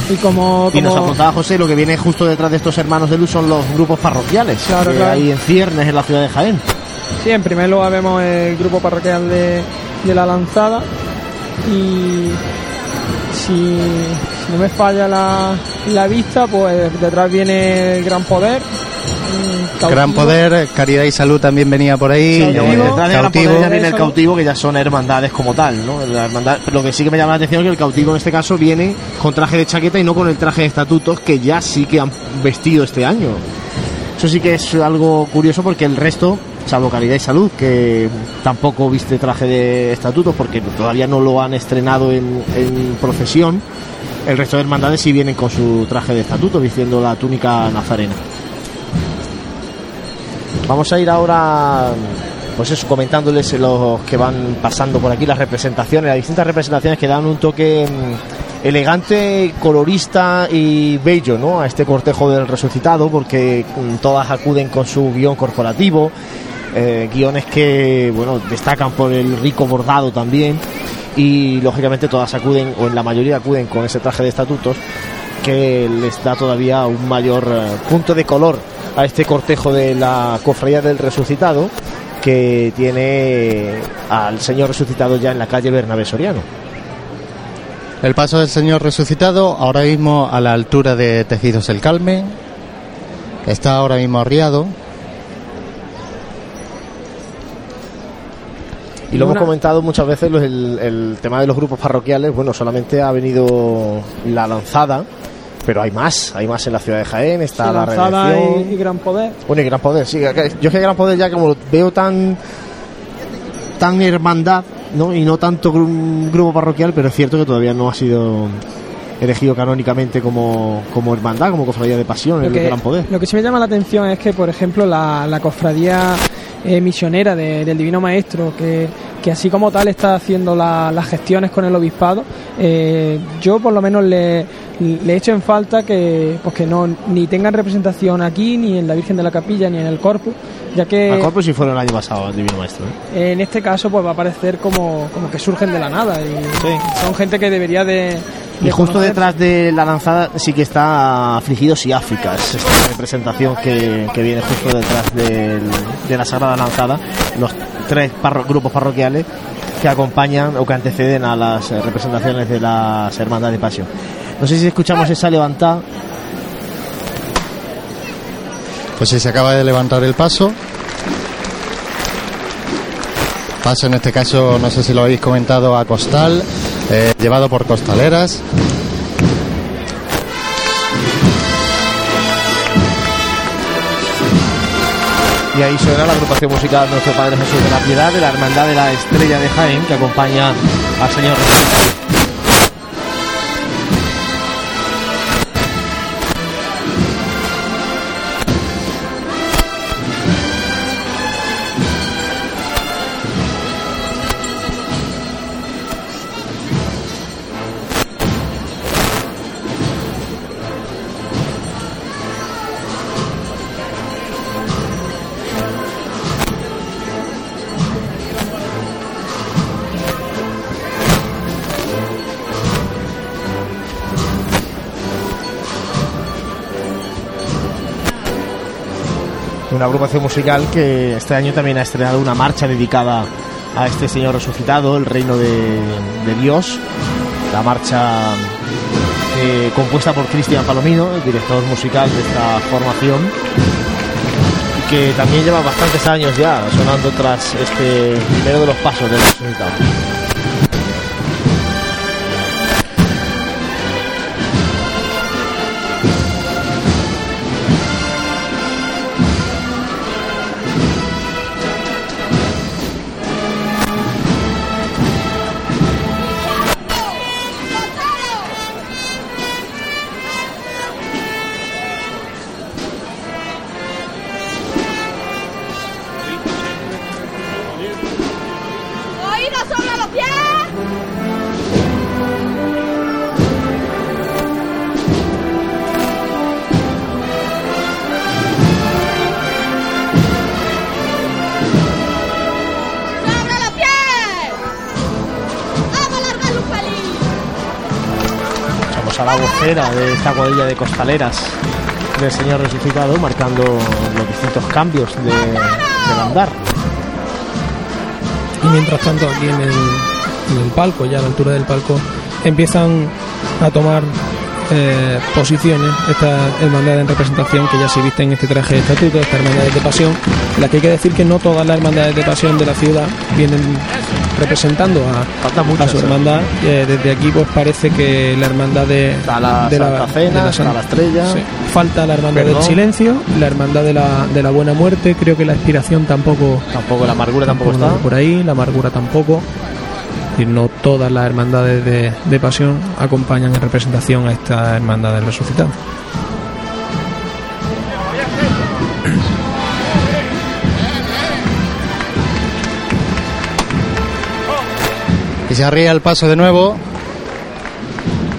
Y como, Y nos apuntaba José, lo que viene justo detrás de estos hermanos de luz son los grupos parroquiales Claro, que claro. hay en ciernes en la ciudad de Jaén. Sí, en primer lugar vemos el grupo parroquial de, de la lanzada y si, si no me falla la, la vista, pues detrás viene el gran poder. Cautivo. Gran Poder, Caridad y Salud también venía por ahí. Cautivo. Gran viene el cautivo, que ya son hermandades como tal, ¿no? La hermandad, lo que sí que me llama la atención es que el cautivo en este caso viene con traje de chaqueta y no con el traje de estatutos que ya sí que han vestido este año. Eso sí que es algo curioso porque el resto, salvo Caridad y Salud, que tampoco viste traje de estatutos porque todavía no lo han estrenado en, en procesión, el resto de hermandades sí vienen con su traje de estatuto, vistiendo la túnica nazarena. Vamos a ir ahora, pues eso, comentándoles los que van pasando por aquí, las representaciones, las distintas representaciones que dan un toque mm, elegante, colorista y bello, ¿no? A este cortejo del resucitado, porque mm, todas acuden con su guion corporativo, eh, guiones que, bueno, destacan por el rico bordado también, y lógicamente todas acuden, o en la mayoría acuden con ese traje de estatutos, que les da todavía un mayor eh, punto de color a este cortejo de la cofradía del resucitado que tiene al Señor resucitado ya en la calle Bernabé Soriano. El paso del Señor resucitado, ahora mismo a la altura de Tejidos el Calme. Está ahora mismo arriado. Y lo Una- hemos comentado muchas veces los- el, el tema de los grupos parroquiales. Bueno, solamente ha venido la lanzada, pero hay más, hay más en la ciudad de Jaén. Está Sí, la redención. y, y gran poder. Bueno, y Gran Poder, sí. Yo que Gran Poder ya como veo tan tan hermandad, ¿no? Y no tanto gru- grupo parroquial, pero es cierto que todavía no ha sido elegido canónicamente como, como hermandad, como cofradía de pasión, Lo el que, Gran Poder. lo que sí me llama la atención es que, por ejemplo, la, la cofradía eh, misionera de- del Divino Maestro, que, que así como tal está haciendo la- las gestiones con el obispado, eh, yo por lo menos le, le echo en falta que, pues que no ni tengan representación aquí, ni en la Virgen de la Capilla, ni en el Corpus, ya que A Corpus sí fueron el año pasado, el Divino Maestro. ¿eh? en este caso pues va a parecer como, como que surgen de la nada y son gente que debería de, Y justo detrás de la lanzada sí que está Afligidos y Áfricas, esta representación que, que viene justo detrás del- de la Sagrada Lanzada, los tres grupos parroquiales que acompañan o que anteceden a las eh, representaciones de las Hermandades de Pasión. No sé si escuchamos esa levantada. Pues sí, se acaba de levantar el paso. Paso en este caso, no sé si lo habéis comentado, a Costal, eh, llevado por costaleras. Y ahí suena la agrupación musical Nuestro Padre Jesús de la Piedad de la Hermandad de la Estrella de Jaén que acompaña al Señor Resucitado. Agrupación musical que este año también ha estrenado una marcha dedicada a este Señor resucitado, el reino de, Dios. La marcha eh, compuesta por Cristian Palomino, el director musical de esta formación, que también lleva bastantes años ya sonando tras este primero de los pasos del resucitado. La de esta cuadrilla de costaleras del Señor resucitado, marcando los distintos cambios de, del andar. Y mientras tanto aquí en el, palco, ya a la altura del palco, empiezan a tomar eh, posiciones estas hermandades en representación que ya se visten en este traje de estatuto, estas hermandades de pasión, las que hay que decir que no todas las hermandades de pasión de la ciudad vienen representando a, muchas, a su hermandad. Eh, desde aquí pues parece que la hermandad de, Está la de Santa Cena, San- está la Estrella. Sí. Falta la hermandad Perdón. del silencio, la hermandad de la, de la buena muerte, creo que la expiración tampoco Tampoco la amargura tampoco está. por ahí, la amargura tampoco. Y no todas las hermandades de, de pasión acompañan en representación a esta hermandad del resucitado. Y se arría el paso de nuevo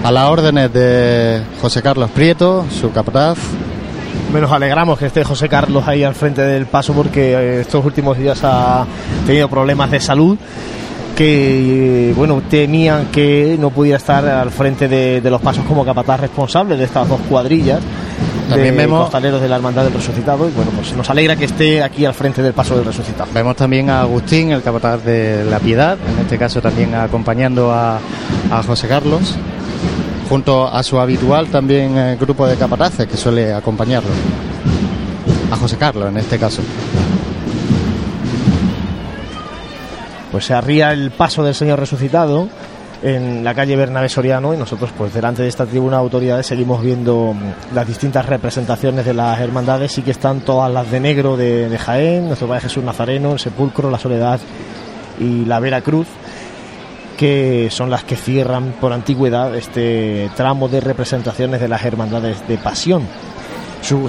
a las órdenes de José Carlos Prieto, su capataz. Menos alegramos que esté José Carlos ahí al frente del paso porque eh, estos últimos días ha tenido problemas de salud que bueno temían que no pudiera estar al frente de, de los pasos como capataz responsable de estas dos cuadrillas También de vemos- costaleros de la hermandad del resucitado y bueno pues nos alegra que esté aquí al frente del paso del resucitado Vemos también a Agustín, el capataz de la Piedad, en este caso también acompañando a, a José Carlos, junto a su habitual también eh, grupo de capataces que suele acompañarlo. A José Carlos en este caso. pues se arría el paso del Señor resucitado en la calle Bernabé Soriano y nosotros pues delante de esta tribuna de autoridades seguimos viendo mm, las distintas representaciones de las hermandades sí que están todas las de negro de, Jaén, nuestro Padre Jesús Nazareno, el Sepulcro, la Soledad y la Vera Cruz que son las que cierran por antigüedad este tramo de representaciones de las hermandades de pasión.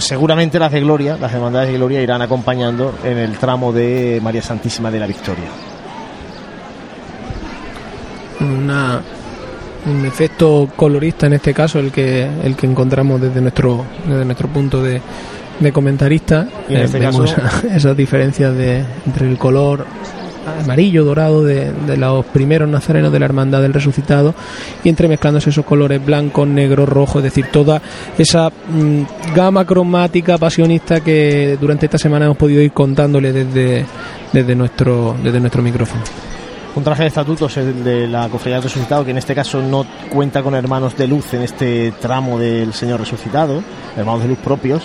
Seguramente las de Gloria, las hermandades de Gloria irán acompañando en el tramo de María Santísima de la Victoria. Una, un efecto colorista en este caso el que el que encontramos desde nuestro desde nuestro punto de, de comentarista Y en Eh, este vemos caso- esas diferencias de, entre el color amarillo dorado de, de los primeros nazarenos de la Hermandad del Resucitado y entremezclándose esos colores blanco, negro, rojo, es decir, toda esa mm, gama cromática pasionista que durante esta semana hemos podido ir contándole desde, desde, nuestro, desde nuestro micrófono. Un traje de estatutos el de la Cofradía del Resucitado, que en este caso no cuenta con hermanos de luz en este tramo del Señor Resucitado, hermanos de luz propios,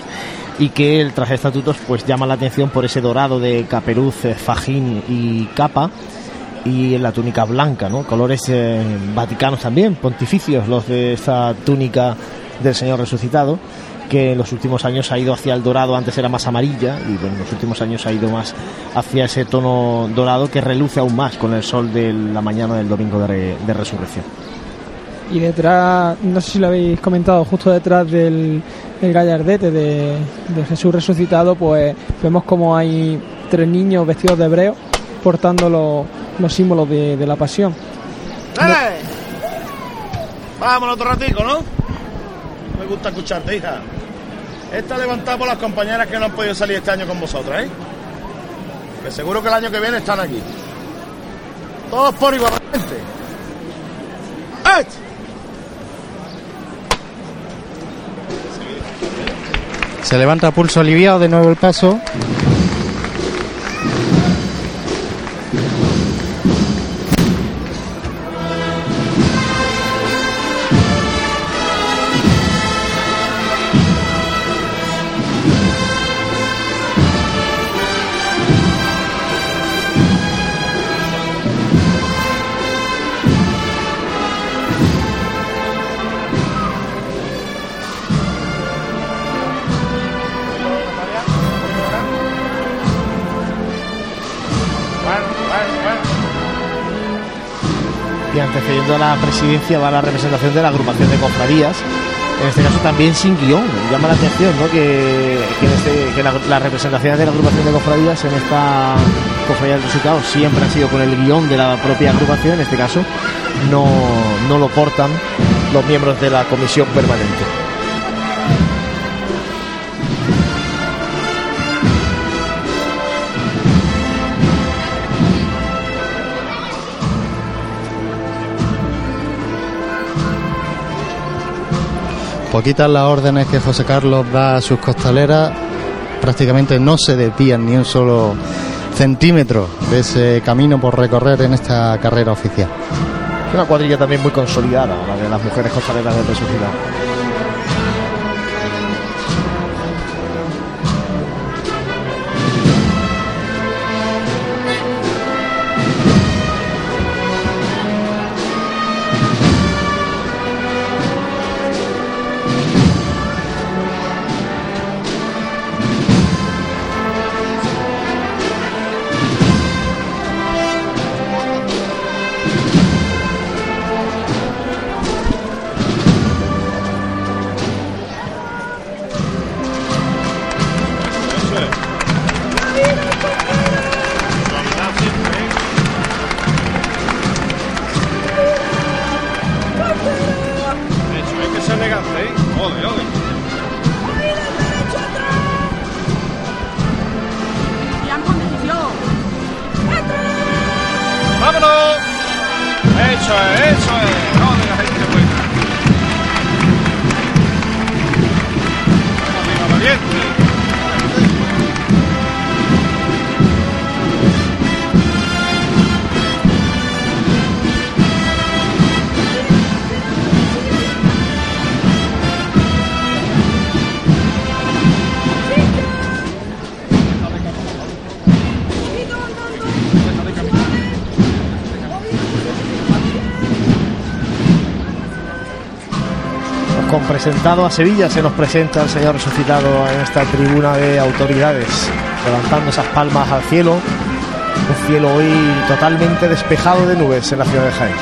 y que el traje de estatutos pues llama la atención por ese dorado de caperuz, eh, fajín y capa, y la túnica blanca, ¿no? Colores eh, vaticanos también, pontificios los de esta túnica del Señor Resucitado que en los últimos años ha ido hacia el dorado, antes era más amarilla y bueno, en los últimos años ha ido más hacia ese tono dorado que reluce aún más con el sol de la mañana del domingo de, re- de resurrección. Y detrás, no sé si lo habéis comentado, justo detrás del el gallardete de, de Jesús resucitado, pues vemos como hay tres niños vestidos de hebreo portando los, los símbolos de, de la pasión. ¡Dale! Vámonos otro ratico, ¿no? Me gusta escucharte, hija. Esta levantada por las compañeras que no han podido salir este año con vosotras, ¿eh? Que seguro que el año que viene están aquí. Todos por igualmente. ¡Eh! Se levanta a pulso aliviado de nuevo el paso. Y antecediendo a la presidencia va la representación de la agrupación de cofradías, en este caso también sin guion. Llama la atención ¿no? que, que, este- las representaciones de la agrupación de cofradías en esta cofradía del resultado siempre han sido con el guion de la propia agrupación, en este caso no, no lo portan los miembros de la comisión permanente. Poquitas las órdenes que José Carlos da a sus costaleras, prácticamente no se desvían ni un solo centímetro de ese camino por recorrer en esta carrera oficial. Una cuadrilla también muy consolidada, la de las mujeres costaleras del resucitado. Presentado a Sevilla se nos presenta el Señor resucitado en esta tribuna de autoridades, levantando esas palmas al cielo. Un cielo hoy totalmente despejado de nubes en la ciudad de Jaén.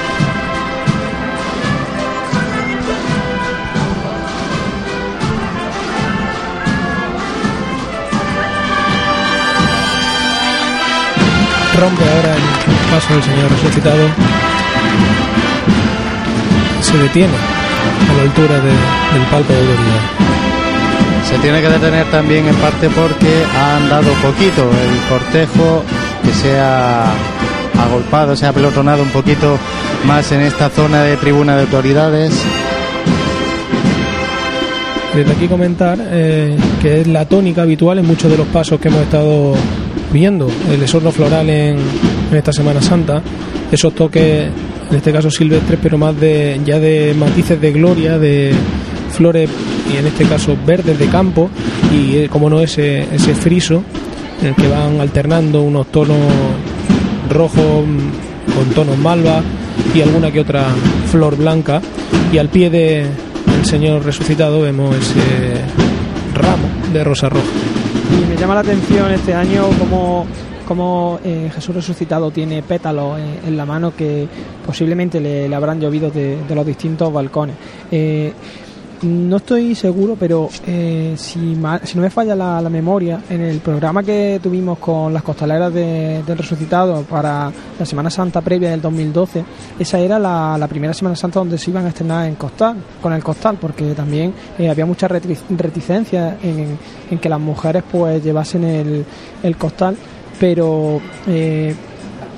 Rompe ahora el paso del Señor resucitado. Se detiene a la altura de- del palco de autoridad. Se tiene que detener también en parte porque ha andado poquito el cortejo que se ha agolpado, se ha pelotonado un poquito más en esta zona de tribuna de autoridades. Desde aquí comentar eh, que es la tónica habitual en muchos de los pasos que hemos estado viendo. El esorno floral en, en esta Semana Santa, esos toques, en este caso silvestres, pero más de ya de matices de gloria, de flores y en este caso verdes de campo y eh, como no ese, ese friso en el que van alternando unos tonos rojos mm, con tonos malva y alguna que otra flor blanca y al pie de el Señor resucitado vemos ese ramo de rosa roja. Y me llama la atención este año como como eh, Jesús resucitado tiene pétalos en, la mano que posiblemente le, habrán llovido de, los distintos balcones. Eh, no estoy seguro, pero eh, si, si no me falla la, memoria, en el programa que tuvimos con las costaleras de- del resucitado para la Semana Santa previa del 2012, esa era la, primera Semana Santa donde se iban a estrenar en Costal, con el Costal, porque también había mucha reticencia en, que las mujeres pues llevasen el Costal, pero eh,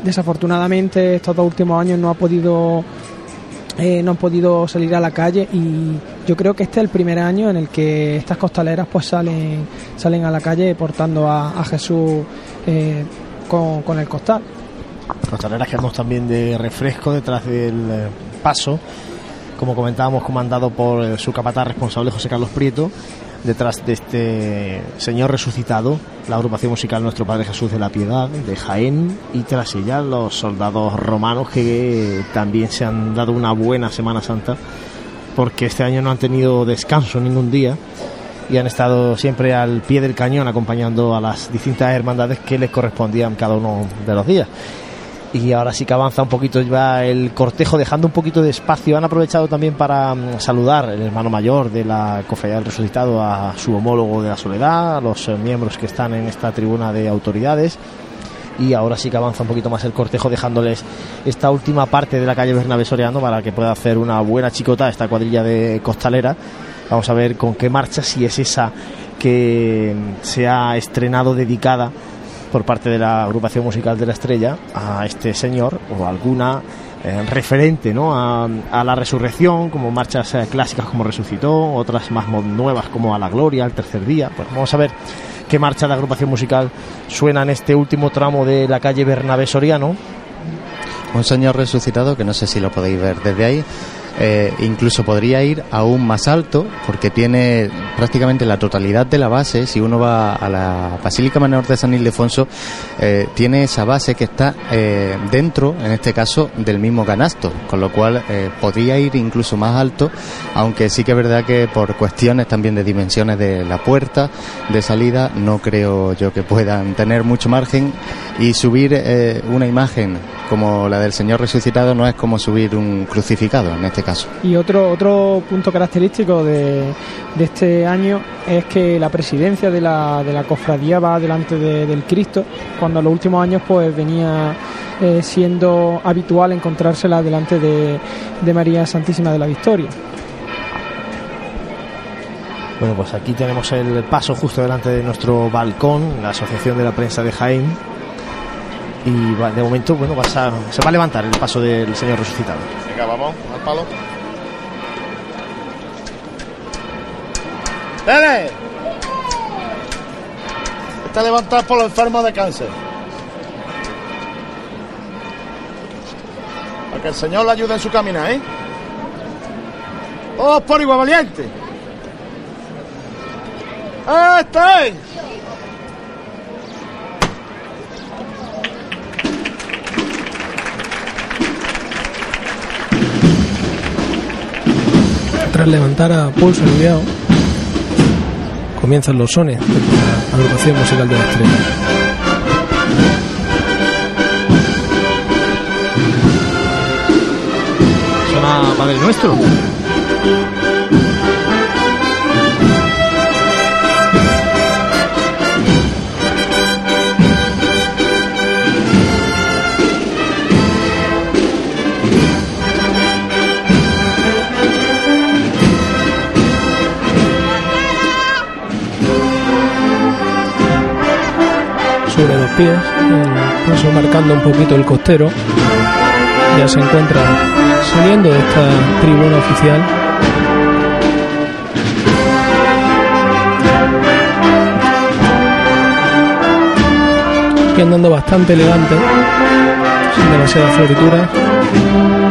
desafortunadamente estos dos últimos años no ha podido eh, no han podido salir a la calle y yo creo que este es el primer año en el que estas costaleras pues salen salen a la calle portando a, Jesús eh, con, con el costal. Costaleras que vemos también de refresco detrás del paso, como comentábamos, comandado por su capataz responsable José Carlos Prieto, detrás de este señor resucitado, la agrupación musical Nuestro Padre Jesús de la Piedad de Jaén y tras ella los soldados romanos que también se han dado una buena Semana Santa porque este año no han tenido descanso ningún día y han estado siempre al pie del cañón acompañando a las distintas hermandades que les correspondían cada uno de los días. Y ahora sí que avanza un poquito ya el cortejo, dejando un poquito de espacio. Han aprovechado también para mm, saludar el hermano mayor de la Cofradía del Resucitado a su homólogo de la Soledad, a los eh, miembros que están en esta tribuna de autoridades. Y ahora sí que avanza un poquito más el cortejo, dejándoles esta última parte de la calle Bernabé Soriano para que pueda hacer una buena chicota esta cuadrilla de costalera. Vamos a ver con qué marcha, si es esa que mm, se ha estrenado dedicada por parte de la agrupación musical de la estrella a este señor o alguna eh, referente ¿no? a, a la resurrección, como marchas eh, clásicas como Resucitó, otras más nuevas como A la Gloria, al tercer día. Pues vamos a ver qué marcha de agrupación musical suena en este último tramo de la calle Bernabé Soriano. Un señor resucitado que no sé si lo podéis ver desde ahí. Eh, incluso podría ir aún más alto porque tiene prácticamente la totalidad de la base. Si uno va a la Basílica Menor de San Ildefonso, eh, tiene esa base que está eh, dentro, en este caso, del mismo canasto, con lo cual podría ir incluso más alto, aunque sí que es verdad que por cuestiones también de dimensiones de la puerta de salida, no creo yo que puedan tener mucho margen y subir una imagen como la del Señor resucitado no es como subir un crucificado en este caso. Y otro, otro punto característico de, de este año es que la presidencia de la, de la cofradía va delante de- del Cristo, cuando en los últimos años pues venía eh, siendo habitual encontrársela delante de, de María Santísima de la Victoria. Bueno, pues aquí tenemos el paso justo delante de nuestro balcón, la Asociación de la Prensa de Jaén. Y de momento, bueno, se va a levantar el paso del señor resucitado. Venga, vamos, al palo. ¡Nene! Está levantado por los enfermos de cáncer. Para que el Señor le ayude en su caminar, ¿eh? ¡Oh, por igual valiente! ¡Este! Levantar a pulso aliviado, comienzan los sones de la agrupación musical de la estrella. Suena Padre Nuestro. Pies, paso marcando un poquito el costero. Ya se encuentra saliendo de esta tribuna oficial. Y andando bastante elegante, sin demasiadas florituras.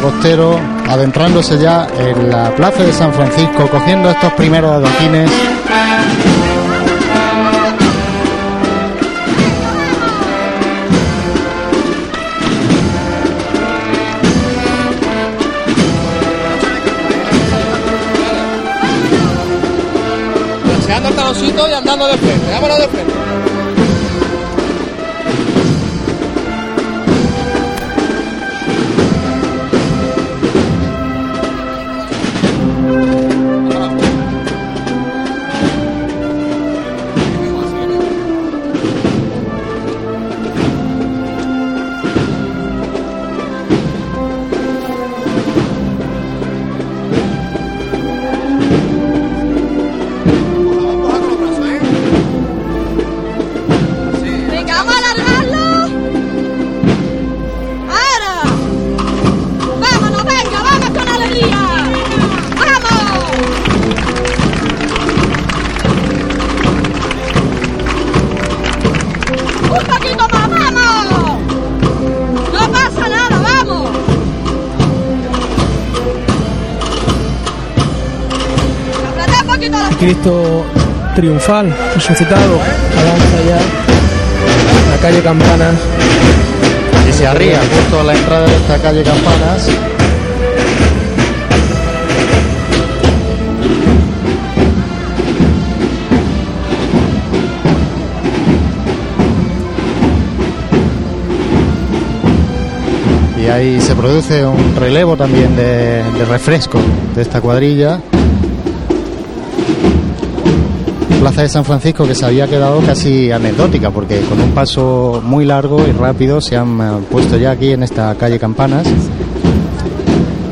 Costero, adentrándose ya en la plaza de San Francisco, cogiendo estos primeros adoquines. Cristo triunfal, resucitado, avanza ya la calle Campanas. Y se arría justo a la entrada de esta calle Campanas. Y ahí se produce un relevo también de, de refresco de esta cuadrilla. Plaza de San Francisco que se había quedado casi anecdótica porque con un paso muy largo y rápido se han eh, puesto ya aquí en esta calle Campanas.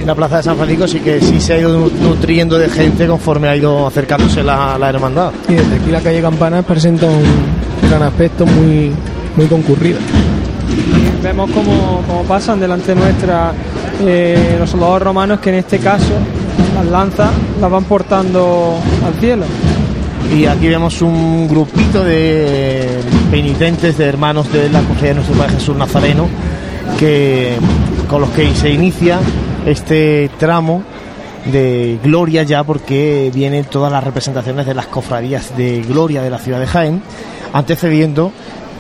En la plaza de San Francisco sí que sí se ha ido nutriendo de gente conforme ha ido acercándose la, la hermandad. Y desde aquí la calle Campanas presenta un gran aspecto muy, muy concurrido. Vemos cómo, cómo pasan delante nuestra eh, los soldados romanos que en este caso las lanzas las van portando al cielo. Y aquí vemos un grupito de penitentes, de hermanos de la Cofradía de Nuestro Padre Jesús Nazareno, que, con los que se inicia este tramo de gloria ya, porque vienen todas las representaciones de las cofradías de gloria de la ciudad de Jaén, antecediendo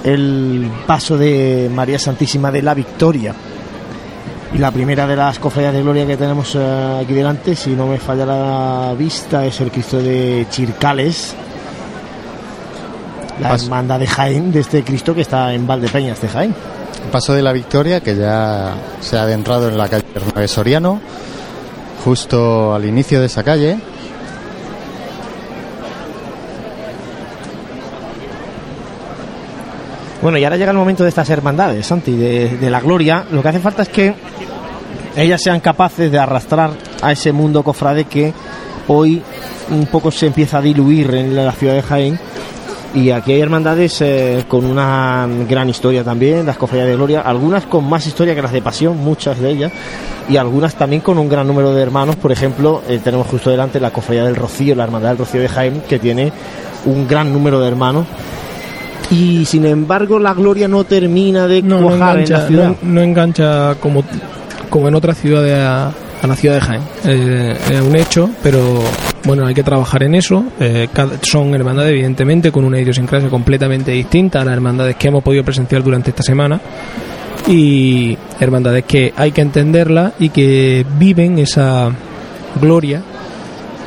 el paso de María Santísima de la Victoria. Y la primera de las cofradías de gloria que tenemos eh, aquí delante, si no me falla la vista, es el Cristo de Chircales, la Paso. hermandad de Jaén, de este Cristo que está en Valdepeñas de Jaén. Paso de la Victoria que ya se ha adentrado en la calle Bernabé Soriano, justo al inicio de esa calle. Bueno, y ahora llega el momento de estas hermandades, Santi, de, de la gloria. Lo que hace falta es que ellas sean capaces de arrastrar a ese mundo cofrade que hoy un poco se empieza a diluir en la ciudad de Jaén. Y aquí hay hermandades eh, con una gran historia también, las cofradías de gloria, algunas con más historia que las de pasión, muchas de ellas, y algunas también con un gran número de hermanos. Por ejemplo, eh, tenemos justo delante la cofradía del Rocío, la hermandad del Rocío de Jaén, que tiene un gran número de hermanos. Y sin embargo, la gloria no termina de No, no cuajar en la engancha, ciudad. no, no engancha como, como en otras ciudades a, a la ciudad de Jaén. Eh, es un hecho, pero bueno, hay que trabajar en eso. Eh, son hermandades, evidentemente, con una idiosincrasia completamente distinta a las hermandades que hemos podido presenciar durante esta semana. Y hermandades que hay que entenderlas y que viven esa gloria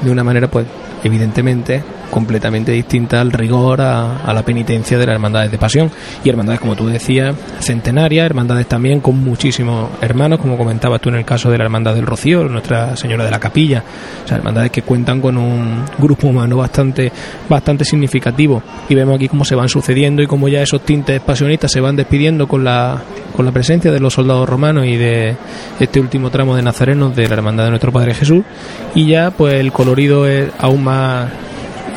de una manera, pues, evidentemente, completamente distinta al rigor, a, la penitencia de las hermandades de pasión. Y hermandades, como tú decías, centenarias, hermandades también con muchísimos hermanos, como comentabas tú en el caso de la Hermandad del Rocío, Nuestra Señora de la Capilla. O sea, hermandades que cuentan con un grupo humano bastante, bastante significativo. Y vemos aquí cómo se van sucediendo y cómo ya esos tintes pasionistas se van despidiendo con la, con la presencia de los soldados romanos y de este último tramo de nazarenos de la Hermandad de Nuestro Padre Jesús. Y ya, pues el colorido es aún más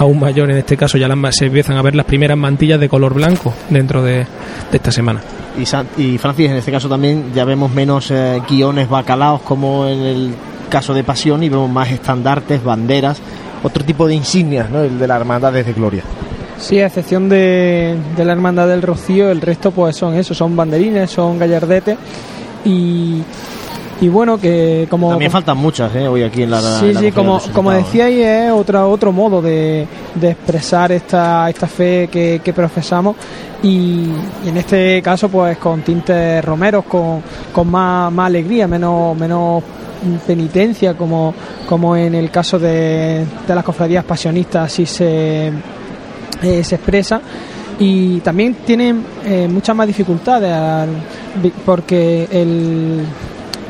aún mayor en este caso ya las se empiezan a ver las primeras mantillas de color blanco dentro de, de esta semana Y, San- y Francis, en este caso también ya vemos menos eh, guiones bacalaos como en el caso de Pasión y vemos más estandartes, banderas, otro tipo de insignias, ¿no? El de la hermandad de Gloria. Sí, a excepción de, de la Hermandad del Rocío, el resto pues son eso, son banderines, son gallardetes y, y bueno, que como... También faltan muchas, ¿eh? Hoy aquí en la. Sí, en la sí, como, como decíais, es otra, otro modo de, de expresar esta, esta fe que, que profesamos y, y en este caso pues con tintes romeros, con, con más, más alegría, menos, menos penitencia, como, como en el caso de, de las cofradías pasionistas así se, eh, se expresa y también tienen eh, muchas más dificultades porque el,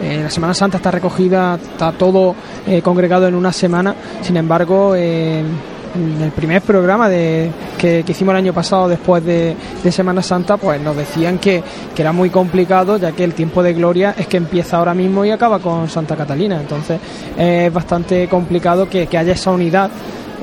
eh, la Semana Santa está recogida, está todo eh, congregado en una semana, sin embargo eh, en el primer programa de, que, hicimos el año pasado después de, de Semana Santa, pues nos decían que, que era muy complicado, ya que el tiempo de gloria es que empieza ahora mismo y acaba con Santa Catalina. Entonces es bastante complicado que, que haya esa unidad.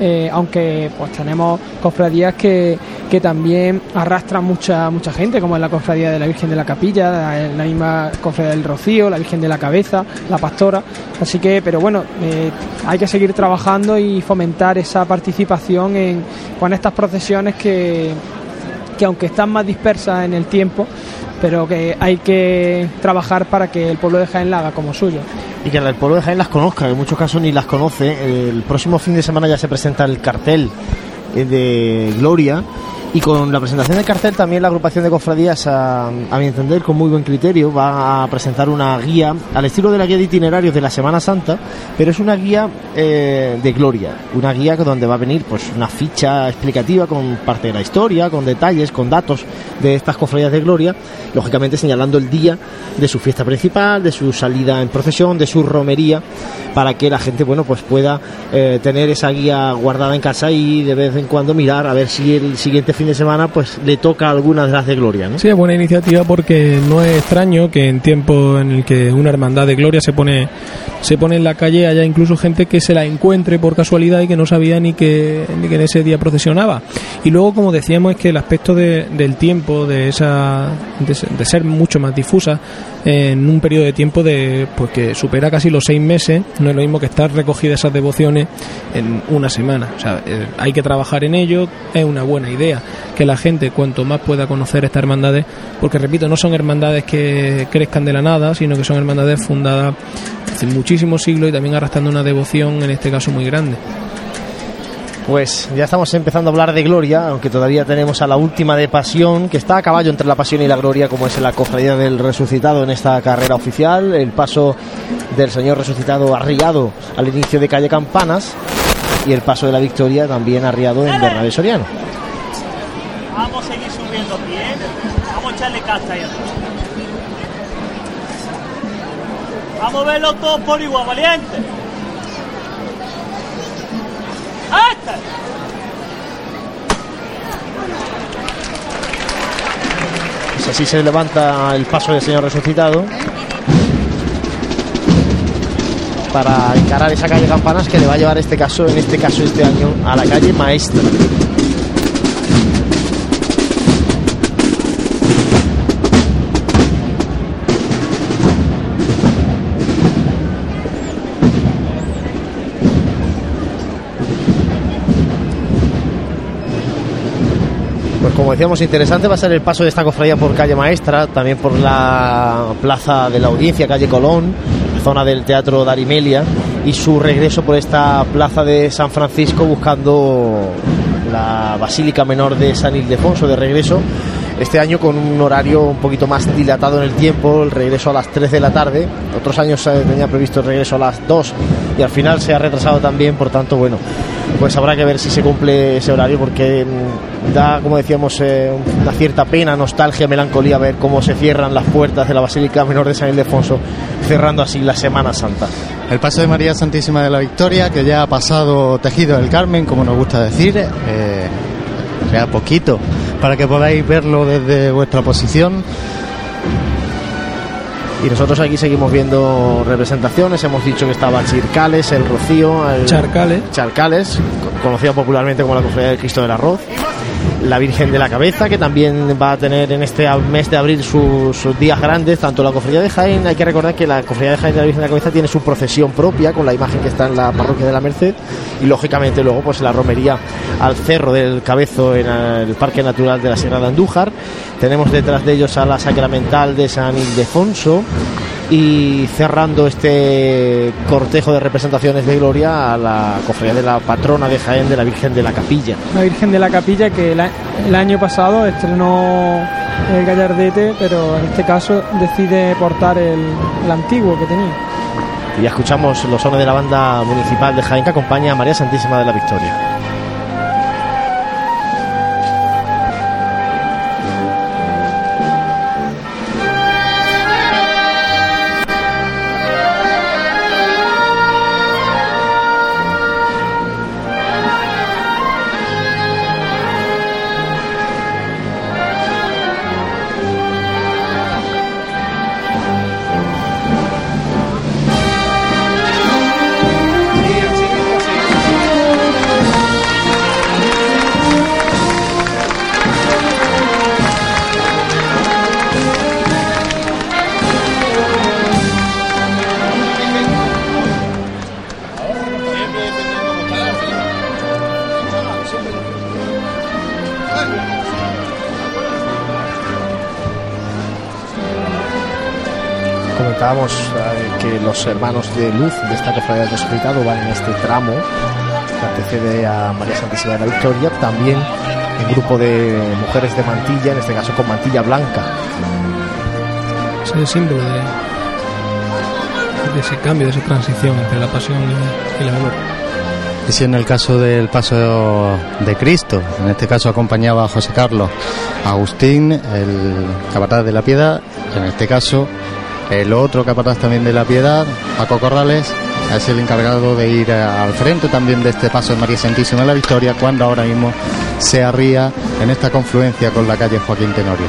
Eh, aunque pues tenemos cofradías que, que también arrastran mucha mucha gente, como es la cofradía de la Virgen de la Capilla, la, misma cofradía del Rocío, la Virgen de la Cabeza, la Pastora. Así que, pero bueno, eh, hay que seguir trabajando y fomentar esa participación en, con estas procesiones que, que aunque están más dispersas en el tiempo, pero que hay que trabajar para que el pueblo de Jaén la haga como suyo. Y que el pueblo de Jaén las conozca, en muchos casos ni las conoce. El próximo fin de semana ya se presenta el cartel eh, de Gloria. Y con la presentación del cartel también la agrupación de cofradías, a, a mi entender, con muy buen criterio, va a presentar una guía al estilo de la guía de itinerarios de la Semana Santa, pero es una guía eh, de gloria, una guía donde va a venir pues una ficha explicativa con parte de la historia, con detalles, con datos de estas cofradías de gloria, lógicamente señalando el día de su fiesta principal, de su salida en procesión, de su romería, para que la gente bueno pues pueda eh, tener esa guía guardada en casa y de vez en cuando mirar a ver si el siguiente fin de semana pues le toca alguna de las de gloria, ¿no? Sí, es buena iniciativa porque no es extraño que en tiempo en el que una hermandad de gloria se pone se pone en la calle haya incluso gente que se la encuentre por casualidad y que no sabía ni que, ni que en ese día procesionaba. Y luego, como decíamos, es que el aspecto de- del tiempo, de esa de, se- de ser mucho más difusa en un periodo de tiempo de pues que supera casi los seis meses, no es lo mismo que estar recogidas esas devociones en una semana. O sea, eh, hay que trabajar en ello, es una buena idea que la gente cuanto más pueda conocer estas hermandades, porque repito, no son hermandades que crezcan de la nada, sino que son hermandades fundadas hace muchísimos siglos y también arrastrando una devoción en este caso muy grande. Pues ya estamos empezando a hablar de gloria, aunque todavía tenemos a la última de pasión, que está a caballo entre la pasión y la gloria, como es la cofradía del resucitado en esta carrera oficial. El paso del Señor resucitado arriado al inicio de calle Campanas y el paso de la victoria también arriado en Bernabé Soriano. Vamos a seguir subiendo bien. Vamos a echarle casta atrás. Vamos a verlo todos por igual, valiente. ¡Hasta! Pues así se levanta el paso del Señor resucitado para encarar esa calle Campanas que le va a llevar este caso, en este caso este año, a la calle Maestra. Como decíamos, interesante va a ser el paso de esta cofradía por calle Maestra, también por la plaza de la Audiencia, calle Colón, zona del Teatro Darimelia y su regreso por esta plaza de San Francisco buscando la Basílica Menor de San Ildefonso de regreso. Este año con un horario un poquito más dilatado en el tiempo, el regreso a las 3 de la tarde. Otros años se tenía previsto el regreso a las 2 y al final se ha retrasado también, por tanto, bueno, pues habrá que ver si se cumple ese horario porque mm, da, como decíamos, eh, una cierta pena, nostalgia, melancolía ver cómo se cierran las puertas de la Basílica Menor de San Ildefonso, cerrando así la Semana Santa. El paso de María Santísima de la Victoria, que ya ha pasado tejido del Carmen, como nos gusta decir, eh, ya poquito, para que podáis verlo desde vuestra posición. Y nosotros aquí seguimos viendo representaciones. Hemos dicho que estaba Chircales, el Rocío, el Charcales. Charcales, co- conocido popularmente como la Cofradía del Cristo del Arroz. La Virgen de la Cabeza, que también va a tener en este mes de abril sus, sus días grandes. Tanto la Cofradía de Jaén, hay que recordar que la Cofradía de Jaén de la Virgen de la Cabeza tiene su procesión propia con la imagen que está en la parroquia de la Merced. Y lógicamente luego pues la romería al Cerro del Cabezo en el Parque Natural de la Sierra de Andújar. Tenemos detrás de ellos a la Sacramental de San Ildefonso y cerrando este cortejo de representaciones de gloria a la cofradía de la patrona de Jaén de la Virgen de la Capilla. La Virgen de la Capilla que el, año pasado estrenó el Gallardete, pero en este caso decide portar el, el antiguo que tenía. Y ya escuchamos los sones de la banda municipal de Jaén que acompaña a María Santísima de la Victoria. Comentábamos eh, que los hermanos de luz de esta cofradía del resucitado van en este tramo que antecede a María Santísima de la Victoria, también un grupo de mujeres de mantilla, en este caso con mantilla blanca. Es el símbolo de, de ese cambio, de esa transición entre la pasión y, y la gloria. Y si en el caso del paso de Cristo, en este caso acompañaba a José Carlos Agustín, el capataz de la Piedad, en este caso el otro capataz también de la Piedad, Paco Corrales, es el encargado de ir al frente también de este paso de María Santísima de la Victoria, cuando ahora mismo se arría en esta confluencia con la calle Joaquín Tenorio.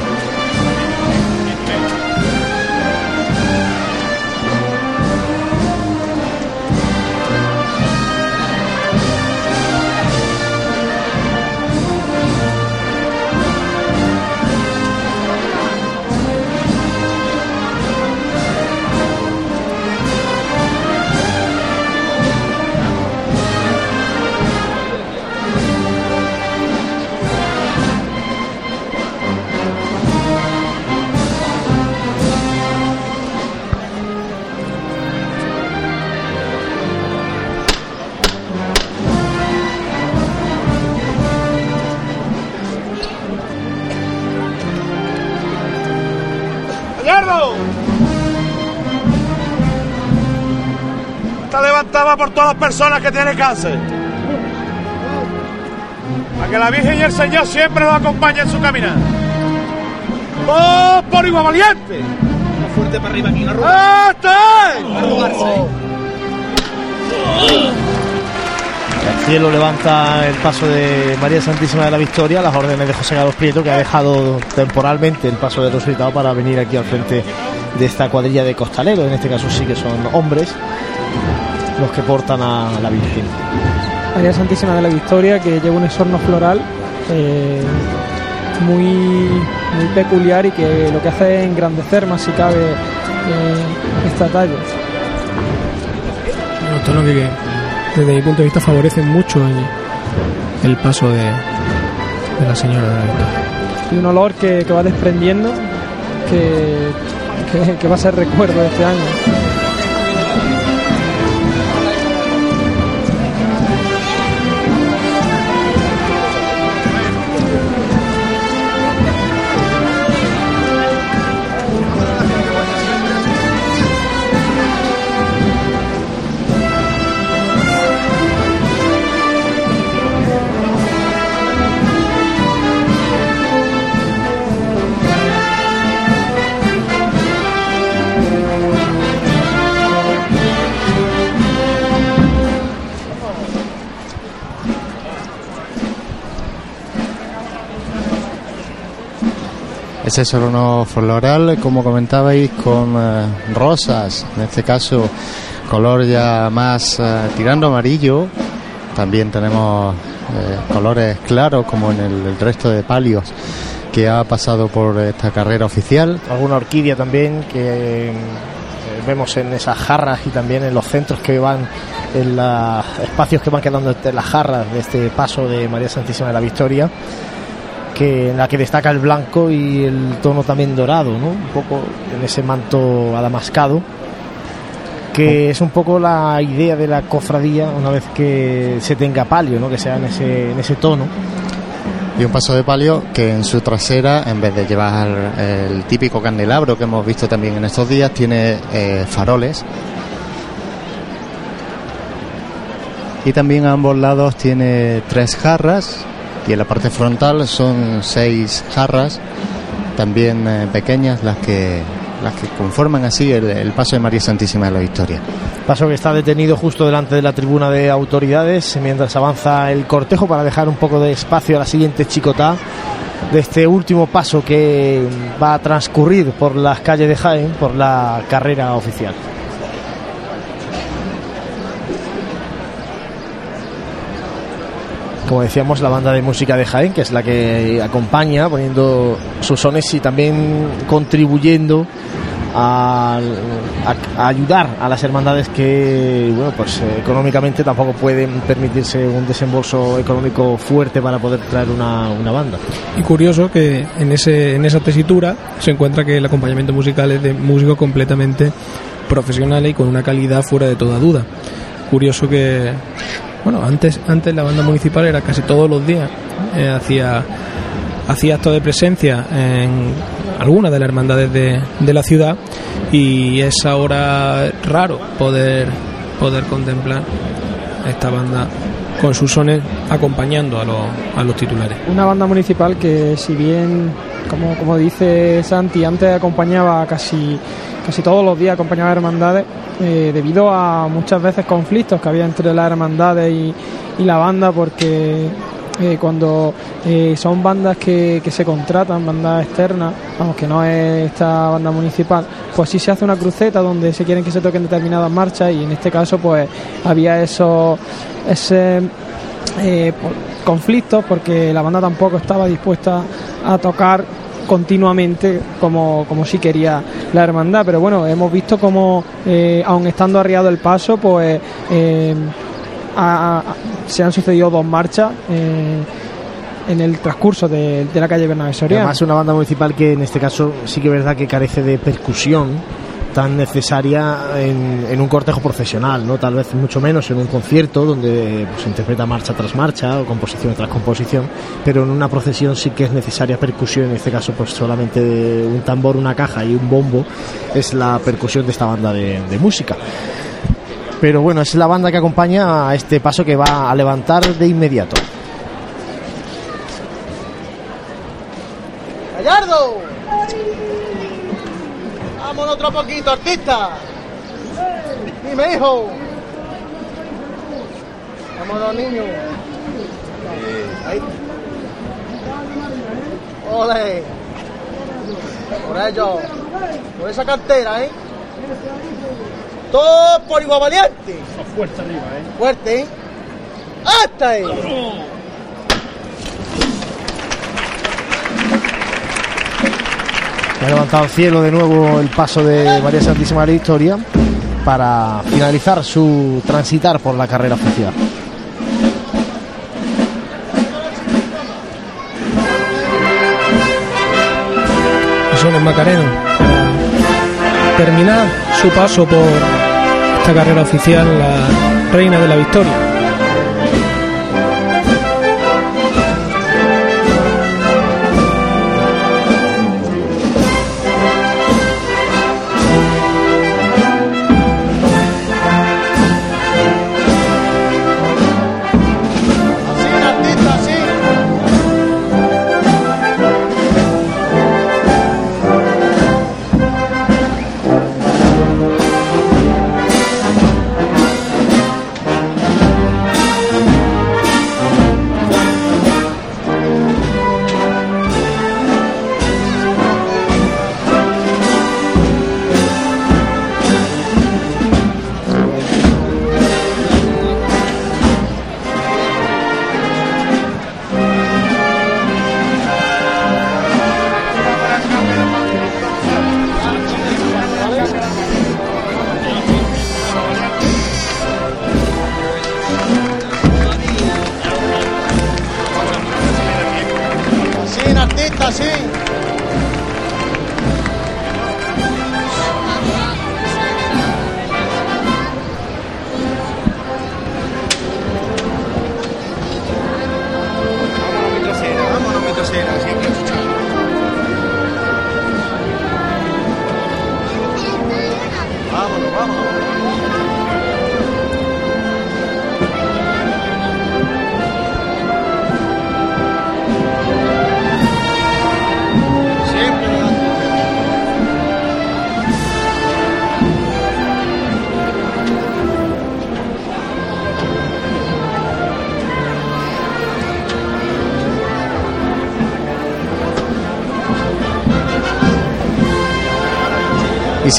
Las personas que tienen cáncer. Para que la Virgen y el Señor siempre nos acompañen en su caminar. ¡Oh, por igual valiente! fuerte para arriba aquí, no ¡Este! El cielo levanta el paso de María Santísima de la Victoria, las órdenes de José Carlos Prieto, que ha dejado temporalmente el paso de resucitado para venir aquí al frente de esta cuadrilla de costaleros. En este caso sí que son hombres los que portan a la Virgen. María Santísima de la Victoria que lleva un esorno floral eh, muy, muy peculiar y que lo que hace es engrandecer más si cabe eh, esta talla. Tonos que, desde mi punto de vista favorecen mucho el, el paso de, de la señora de la Victoria. Y un olor que, que va desprendiendo que, que, que va a ser recuerdo de este año. Ese solono floral, como comentabais, con eh, rosas, en este caso color ya más eh, tirando amarillo. También tenemos eh, colores claros, como en el, el resto de palios que ha pasado por esta carrera oficial. Alguna orquídea también que eh, vemos en esas jarras y también en los centros que van, en los espacios que van quedando entre las jarras de este paso de María Santísima de la Victoria, que en la que destaca el blanco y el tono también dorado, ¿no? Un poco en ese manto adamascado que es un poco la idea de la cofradía una vez que se tenga palio, ¿no? que sea en ese, en ese tono. Y un paso de palio que en su trasera, en vez de llevar el típico candelabro que hemos visto también en estos días, tiene eh, faroles. Y también a ambos lados tiene tres jarras y en la parte frontal son seis jarras, también eh, pequeñas, las que, las que conforman así el, el paso de María Santísima de la Victoria. Paso que está detenido justo delante de la tribuna de autoridades mientras avanza el cortejo para dejar un poco de espacio a la siguiente chicotá de este último paso que va a transcurrir por las calles de Jaén por la carrera oficial. Como decíamos, la banda de música de Jaén, que es la que acompaña, poniendo sus sones y también contribuyendo a, a- a ayudar a las hermandades que, bueno, pues eh, económicamente tampoco pueden permitirse un desembolso económico fuerte para poder traer una, una banda. Y curioso que en, ese, en esa tesitura se encuentra que el acompañamiento musical es de músicos completamente profesionales y con una calidad fuera de toda duda. Curioso que, bueno, antes, antes la banda municipal era casi todos los días, eh, hacía, hacía actos de presencia en algunas de las hermandades de, de la ciudad y es ahora raro poder, poder contemplar esta banda con sus sones acompañando a los, a los titulares. Una banda municipal que si bien, como, como dice Santi, antes acompañaba casi, casi todos los días, acompañaba hermandades, eh, debido a muchas veces conflictos que había entre las hermandades y, la banda, porque eh, cuando eh, son bandas que, que se contratan, bandas externas, vamos, que no es esta banda municipal, pues sí se hace una cruceta donde se quieren que se toquen determinadas marchas y en este caso pues había eso, ese por- conflictos porque la banda tampoco estaba dispuesta a tocar continuamente como, como sí quería la hermandad. Pero bueno hemos visto como eh, aun estando arriado el paso pues eh, ha- se han sucedido dos marchas eh, en el transcurso de, de la calle Bernabé Soriano. Además, una banda municipal que en este caso sí que es verdad que carece de percusión tan necesaria en, un cortejo profesional, ¿no? Tal vez mucho menos en un concierto donde pues, se interpreta marcha tras marcha o composición tras composición, pero en una procesión sí que es necesaria percusión, en este caso pues solamente un tambor, una caja y un bombo es la percusión de esta banda de, de música. Pero bueno, es la banda que acompaña a este paso que va a levantar de inmediato. ¡Gallardo! ¡Vámonos otro poquito, artista! ¡Dime, hijo! ¡Vámonos, niños! Ahí. ¡Ole! Por ello, por esa cartera, ¿eh? Todo por igual valiente. Fuerte arriba, ¿eh? Fuerte, ¿eh? ¡Hasta ahí! Ha levantado al cielo de nuevo el paso de María Santísima de la Victoria para finalizar su transitar por la carrera oficial. Sones Macarena para terminar su paso por esta carrera oficial, la Reina de la Victoria.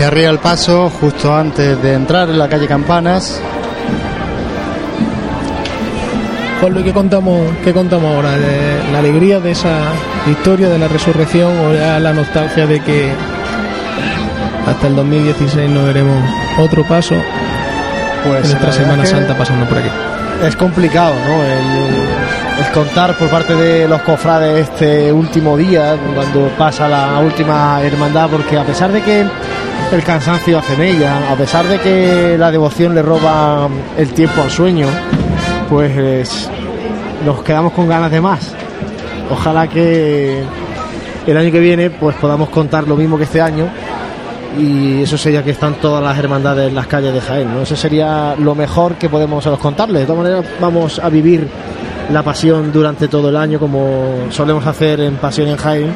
Y se arría el paso justo antes de entrar en la calle Campanas. Con lo que contamos, ¿qué contamos ahora? ¿De la alegría de esa victoria, de la resurrección o ya la nostalgia de que hasta el 2016 no veremos otro paso Pues verdad Semana que Santa pasando por aquí? Es complicado, ¿no? El, el contar por parte de los cofrades este último día, cuando pasa la última hermandad, porque a pesar de que el cansancio hace mella, a pesar de que la devoción le roba el tiempo al sueño, pues es- nos quedamos con ganas de más. Ojalá que el año que viene pues podamos contar lo mismo que este año y eso sería que están todas las hermandades en las calles de Jaén, ¿no? Eso sería lo mejor que podemos contarles. De todas maneras, vamos a vivir la pasión durante todo el año, como solemos hacer en Pasión en Jaén.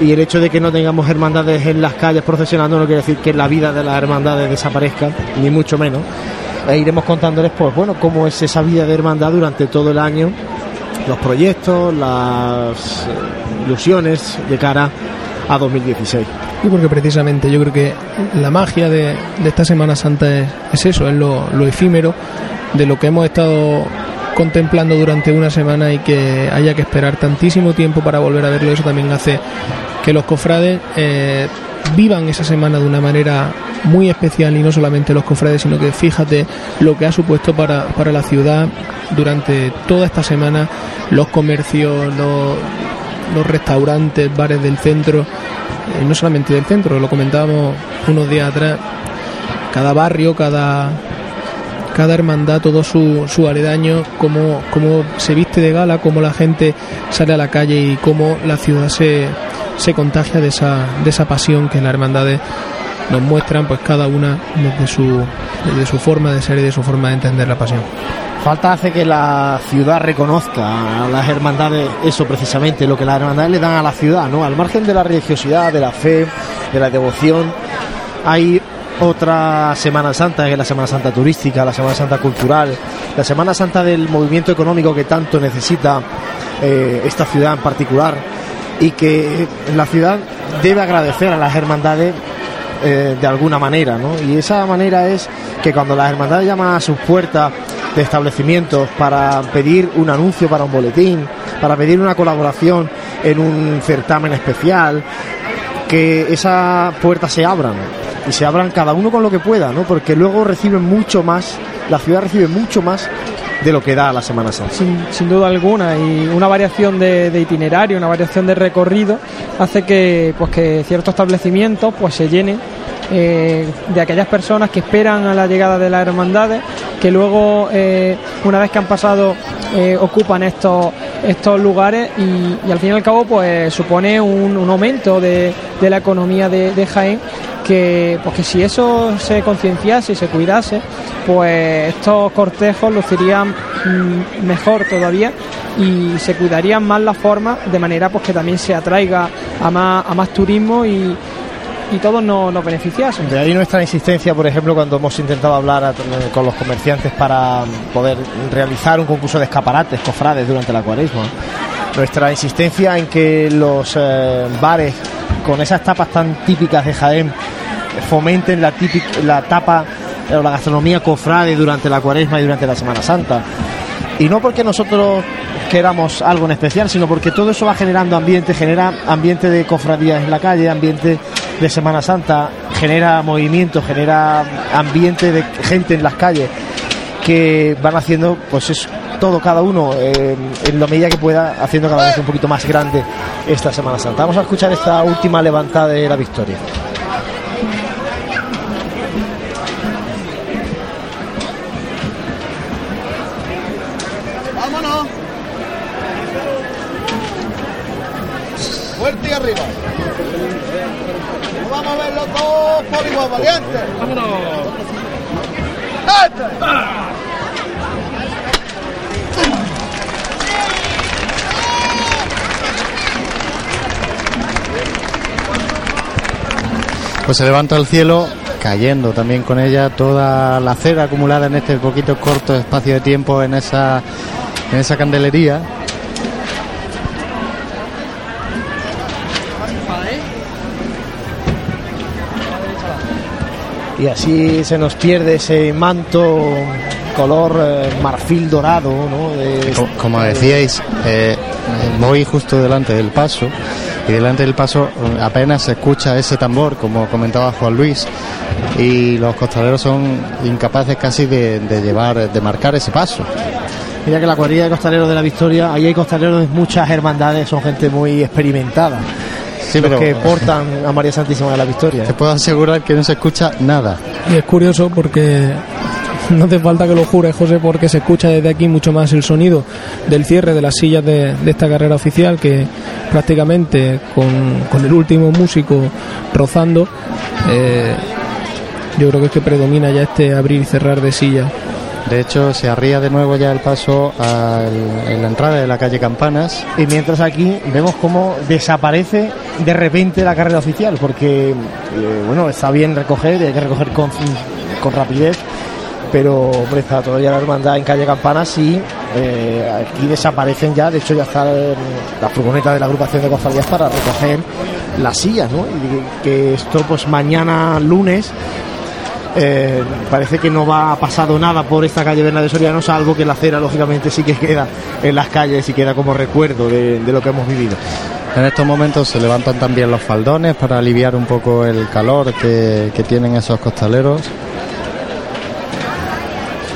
Y el hecho de que no tengamos hermandades en las calles procesionando no quiere decir que la vida de las hermandades desaparezca, ni mucho menos. E iremos contándoles, pues bueno, cómo es esa vida de hermandad durante todo el año, los proyectos, las eh, ilusiones de cara a 2016. Y porque precisamente yo creo que la magia de, esta Semana Santa es, es eso, es lo efímero de lo que hemos estado contemplando durante una semana y que haya que esperar tantísimo tiempo para volver a verlo. Eso también hace que los cofrades eh, vivan esa semana de una manera muy especial y no solamente los cofrades, sino que fíjate lo que ha supuesto para, para la ciudad durante toda esta semana, los comercios, los, restaurantes, bares del centro, eh, no solamente del centro, lo comentábamos unos días atrás, cada barrio, cada cada hermandad, todo su, su aledaño, cómo, cómo se viste de gala, cómo la gente sale a la calle y cómo la ciudad se, se contagia de esa, de esa pasión que las hermandades nos muestran, pues cada una desde su, desde su forma de ser y de su forma de entender la pasión. Falta hace que la ciudad reconozca a las hermandades eso precisamente, lo que las hermandades le dan a la ciudad, ¿no? Al margen de la religiosidad, de la fe, de la devoción, hay otra Semana Santa, que es la Semana Santa turística, la Semana Santa cultural, la Semana Santa del movimiento económico que tanto necesita eh, esta ciudad en particular y que la ciudad debe agradecer a las hermandades eh, de alguna manera, ¿no? Y esa manera es que cuando las hermandades llaman a sus puertas de establecimientos para pedir un anuncio para un boletín, para pedir una colaboración en un certamen especial, que esas puertas se abran y se abran cada uno con lo que pueda, ¿no? Porque luego reciben mucho más, la ciudad recibe mucho más de lo que da la Semana Santa. sin, duda alguna y una variación de, de itinerario, una variación de recorrido hace que pues que ciertos establecimientos pues se llenen eh, de aquellas personas que esperan a la llegada de las hermandades que luego eh, una vez que han pasado eh, ocupan estos estos lugares y, al fin y al cabo pues supone un, un aumento de, de la economía de, Jaén que, pues que si eso se concienciase y se cuidase, pues estos cortejos lucirían mm, mejor todavía y se cuidarían más las formas de manera pues que también se atraiga a más, a más turismo y todos nos, nos. De ahí nuestra insistencia, por ejemplo, cuando hemos intentado hablar con los comerciantes para poder realizar un concurso de escaparates, cofrades durante la cuaresma. Nuestra insistencia en que los eh, bares con esas tapas tan típicas de Jaén fomenten la, típica, la tapa o la gastronomía cofrade durante la cuaresma y durante la Semana Santa. Y no porque nosotros queramos algo en especial, sino porque todo eso va generando ambiente, genera ambiente de cofradías en la calle, ambiente de Semana Santa, genera movimiento, genera ambiente de gente en las calles que van haciendo, pues es todo cada uno eh, en la medida que pueda, haciendo cada vez un poquito más grande esta Semana Santa. Vamos a escuchar esta última levantada de la victoria. ¡Vámonos! Fuerte y arriba. A ver los dos por igual. ¡Vámonos! Pues se levanta al cielo, cayendo también con ella toda la cera acumulada en este poquito corto espacio de tiempo en esa, en esa candelería. Y así se nos pierde ese manto color eh, marfil dorado, ¿no? De- Co- Como decíais, eh, voy justo delante del paso y delante del paso eh, apenas se escucha ese tambor, como comentaba Juan Luis, y los costaleros son incapaces casi de, de llevar, de marcar ese paso. Mira que la cuadrilla de costaleros de la Victoria, ahí hay costaleros de muchas hermandades, son gente muy experimentada. Sí, los pero- que portan a María Santísima de la Victoria. Te puedo asegurar que no se escucha nada. Y es curioso porque no hace falta que lo jures, José, porque se escucha desde aquí mucho más el sonido del cierre de las sillas de, de esta carrera oficial que prácticamente con, con el último músico rozando, eh, yo creo que es que predomina ya este abrir y cerrar de sillas. De hecho, se arría de nuevo ya el paso en la entrada de la calle Campanas. Y mientras aquí vemos cómo desaparece de repente la carrera oficial, porque, eh, bueno, está bien recoger, hay que recoger con, con rapidez, pero, está todavía la hermandad en calle Campanas y eh, aquí desaparecen ya, de hecho ya está la furgoneta de la agrupación de cofradías para recoger las sillas, ¿no? Y que esto, pues mañana lunes, eh, parece que no va pasado nada por esta calle Bernabé Soriano, salvo que la acera, lógicamente, sí que queda en las calles y queda como recuerdo de, lo que hemos vivido. En estos momentos se levantan también los faldones para aliviar un poco el calor que, que tienen esos costaleros.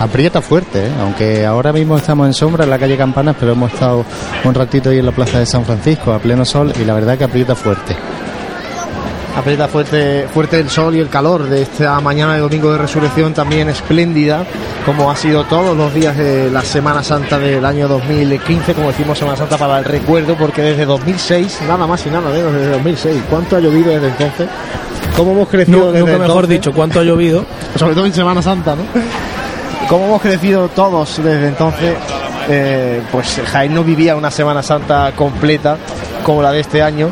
Aprieta fuerte, ¿eh? aunque ahora mismo estamos en sombra en la calle Campanas, pero hemos estado un ratito ahí en la plaza de San Francisco a pleno sol y la verdad que aprieta fuerte. Aprieta fuerte, fuerte el sol y el calor de esta mañana de domingo de resurrección también espléndida, como ha sido todos los días de la Semana Santa del año 2015, como decimos Semana Santa para el recuerdo, porque desde 2006, nada más y nada menos, desde 2006, ¿cuánto ha llovido desde entonces? ¿Cómo hemos crecido No, desde nunca mejor entonces? dicho, ¿cuánto ha llovido? Sobre todo en Semana Santa, ¿no? ¿Cómo hemos crecido todos desde entonces? Eh, pues Jaén no vivía una Semana Santa completa como la de este año.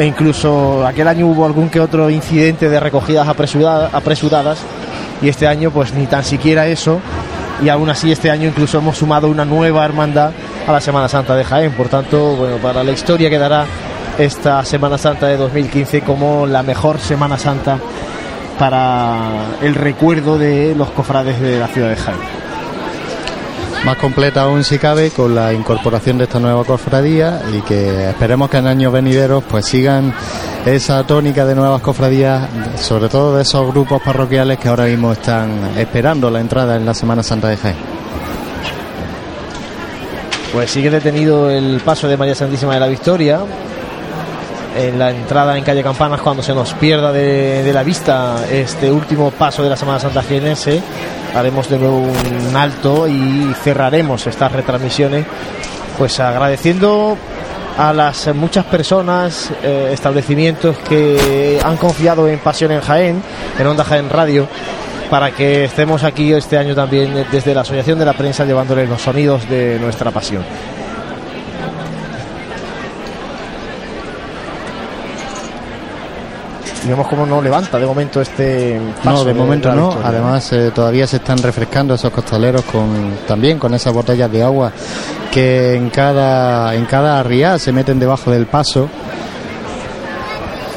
E incluso aquel año hubo algún que otro incidente de recogidas apresuradas, y este año pues ni tan siquiera eso y aún así este año incluso hemos sumado una nueva hermandad a la Semana Santa de Jaén. Por tanto, bueno, para la historia quedará esta Semana Santa de 2015 como la mejor Semana Santa para el recuerdo de los cofrades de la ciudad de Jaén. Más completa aún si cabe con la incorporación de esta nueva cofradía y que esperemos que en años venideros pues sigan esa tónica de nuevas cofradías, sobre todo de esos grupos parroquiales que ahora mismo están esperando la entrada en la Semana Santa de Jaén. Pues sigue detenido el paso de María Santísima de la Victoria en la entrada en calle Campanas cuando se nos pierda de, la vista este último paso de la Semana Santa Jienense. Haremos de nuevo un alto y cerraremos estas retransmisiones pues agradeciendo a las muchas personas, eh, establecimientos que han confiado en Pasión en Jaén, en Onda Jaén Radio, para que estemos aquí este año también desde la Asociación de la Prensa llevándoles los sonidos de nuestra pasión. Y vemos cómo no levanta de momento este paso No, de momento no. victoria. Además, eh, todavía se están refrescando esos costaleros con también con esas botellas de agua que en cada en cada arriá se meten debajo del paso.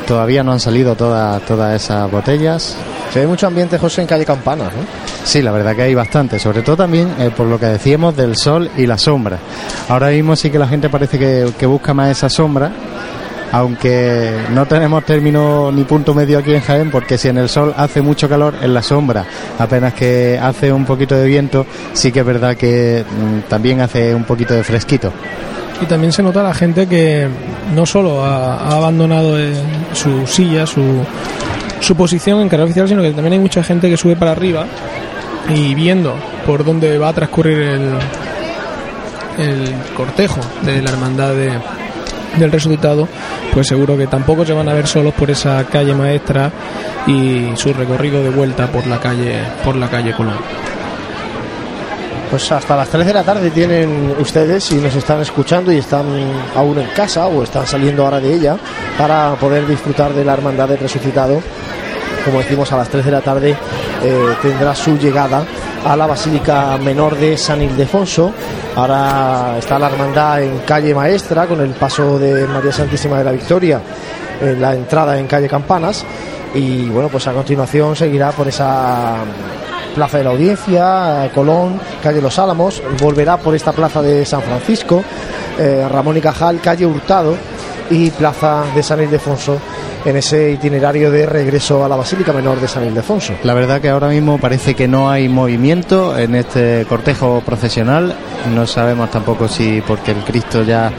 Todavía no han salido todas todas esas botellas. Se ve mucho ambiente, José, en calle Campanas, ¿no? Sí, la verdad que hay bastante, sobre todo también eh, por lo que decíamos del sol y la sombra. Ahora mismo sí que la gente parece que, que busca más esa sombra, aunque no tenemos término ni punto medio aquí en Jaén, porque si en el sol hace mucho calor, en la sombra apenas que hace un poquito de viento, sí que es verdad que mm, también hace un poquito de fresquito. Y también se nota la gente que no solo ha, abandonado eh, su silla, su, su posición en carrera oficial, sino que también hay mucha gente que sube para arriba y viendo por dónde va a transcurrir el, el cortejo de la hermandad de- del resucitado, pues seguro que tampoco se van a ver solos por esa calle maestra y su recorrido de vuelta por la calle por la calle Colón. Pues hasta las 3 de la tarde tienen ustedes, si nos están escuchando y están aún en casa o están saliendo ahora de ella, para poder disfrutar de la Hermandad del Resucitado. Como decimos, a las 3 de la tarde eh, tendrá su llegada a la Basílica Menor de San Ildefonso. Ahora está la Hermandad en calle Maestra con el paso de María Santísima de la Victoria en la entrada en calle Campanas. Y bueno, pues a continuación seguirá por esa Plaza de la Audiencia, Colón, calle Los Álamos, volverá por esta plaza de San Francisco, eh, Ramón y Cajal, calle Hurtado y plaza de San Ildefonso en ese itinerario de regreso a la Basílica Menor de San Ildefonso. La verdad que ahora mismo parece que no hay movimiento en este cortejo procesional. No sabemos tampoco si porque el Cristo ya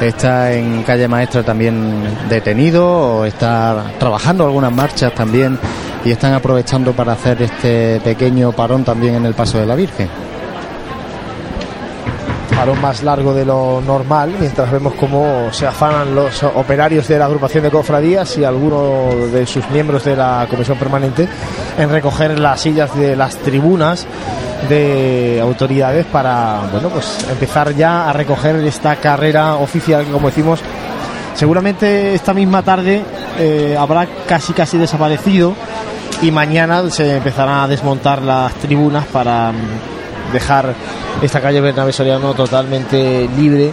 está en calle Maestra también detenido o está trabajando algunas marchas también y están aprovechando para hacer este pequeño parón también en el paso de la Virgen. Parón más largo de lo normal, mientras vemos cómo se afanan los operarios de la agrupación de cofradías y algunos de sus miembros de la comisión permanente en recoger las sillas de las tribunas de autoridades para bueno pues empezar ya a recoger esta carrera oficial que como decimos seguramente esta misma tarde eh, habrá casi casi desaparecido y mañana se empezarán a desmontar las tribunas para dejar esta calle Bernabé Soriano totalmente libre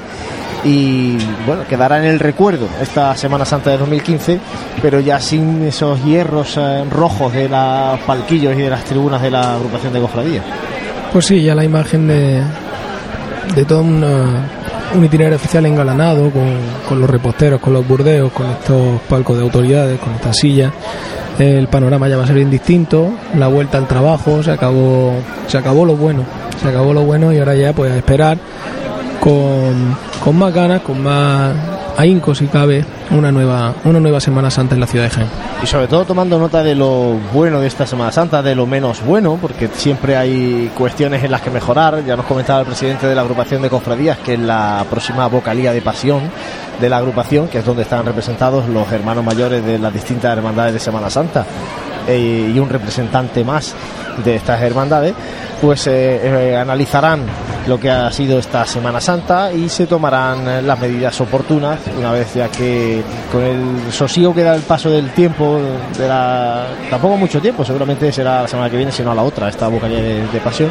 y bueno, quedará en el recuerdo esta Semana Santa de 2015, pero ya sin esos hierros eh, rojos de los palquillos y de las tribunas de la agrupación de cofradía. Pues sí, ya la imagen de, de todo un itinerario oficial engalanado con, con los reposteros, con los burdeos, con estos palcos de autoridades, con estas sillas. El panorama ya va a ser indistinto, la vuelta al trabajo, se acabó, se acabó lo bueno, se acabó lo bueno y ahora ya pues a esperar con, con más ganas, con más ahínco si cabe, una nueva, una nueva Semana Santa en la ciudad de Jaén. Y sobre todo tomando nota de lo bueno de esta Semana Santa, de lo menos bueno, porque siempre hay cuestiones en las que mejorar. Ya nos comentaba el presidente de la agrupación de cofradías que en la próxima vocalía de pasión de la agrupación, que es donde están representados los hermanos mayores de las distintas hermandades de Semana Santa eh, y un representante más de estas hermandades, pues eh, eh, analizarán lo que ha sido esta Semana Santa y se tomarán las medidas oportunas una vez ya que con el sosiego que da el paso del tiempo de la tampoco mucho tiempo seguramente será la semana que viene sino a la otra esta vocalía de, de pasión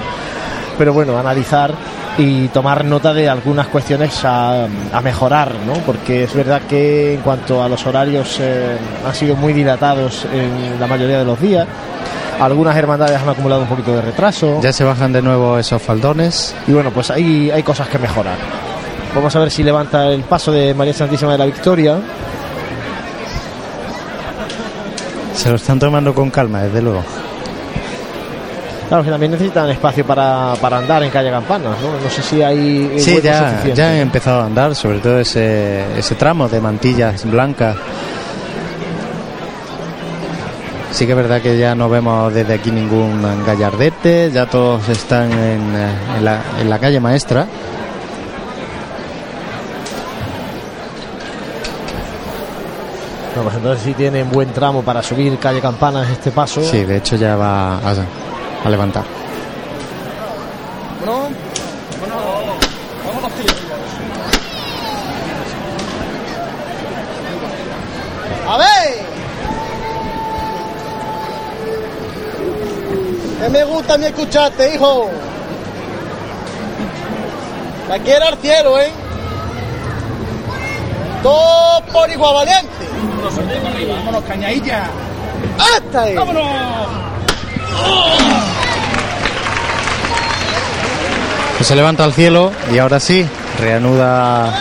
pero bueno analizar y tomar nota de algunas cuestiones a, a mejorar ¿no? porque es verdad que en cuanto a los horarios eh, han sido muy dilatados en la mayoría de los días algunas hermandades han acumulado un poquito de retraso Ya se bajan de nuevo esos faldones. y bueno, pues ahí hay cosas que mejorar. Vamos a ver si levanta el paso de María Santísima de la Victoria. Se lo están tomando con calma, desde luego. Claro que también necesitan espacio para, para andar en calle Campanas, ¿no? No sé si hay. Sí, ya, ya han empezado a andar, sobre todo ese, ese tramo de mantillas blancas. Sí que es verdad que ya no vemos desde aquí ningún gallardete, ya todos están en, eh, en la, en la calle maestra. Bueno, pues entonces sí tienen buen tramo para subir calle Campanas este paso. Sí, de hecho ya va a, a levantar. Bueno, bueno, vámonos, tío. A ver. Que me gusta mí escucharte, hijo. La quiero al cielo, ¿eh? Todo por igual valiente. Vámonos, cañadilla. ¡Hasta ahí! ¡Vámonos! Pues se levanta al cielo y ahora sí, reanuda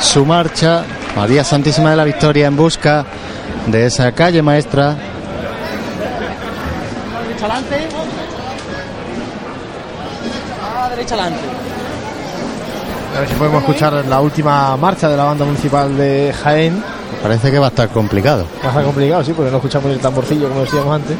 su marcha. María Santísima de la Victoria en busca de esa calle maestra. Derecha adelante. A derecha adelante. A ver si podemos escuchar la última marcha de la banda municipal de Jaén. Parece que va a estar complicado. Va a ser complicado, sí, porque no escuchamos el tamborcillo como decíamos antes.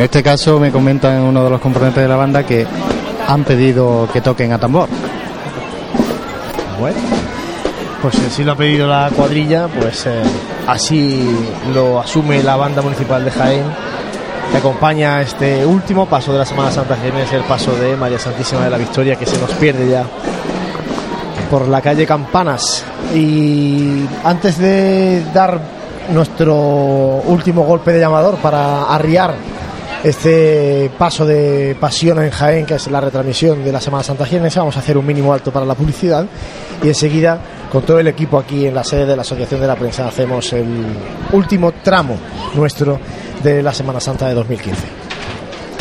En este caso me comentan uno de los componentes de la banda que han pedido que toquen a tambor. Bueno, pues si así lo ha pedido la cuadrilla, pues eh, así lo asume la banda municipal de Jaén que acompaña este último paso de la Semana Santa es el paso de María Santísima de la Victoria, que se nos pierde ya por la calle Campanas. Y antes de dar nuestro último golpe de llamador para arriar este paso de pasión en Jaén, que es la retransmisión de la Semana Santa Jienense, vamos a hacer un mínimo alto para la publicidad y enseguida con todo el equipo aquí en la sede de la Asociación de la Prensa hacemos el último tramo nuestro de la Semana Santa de 2015.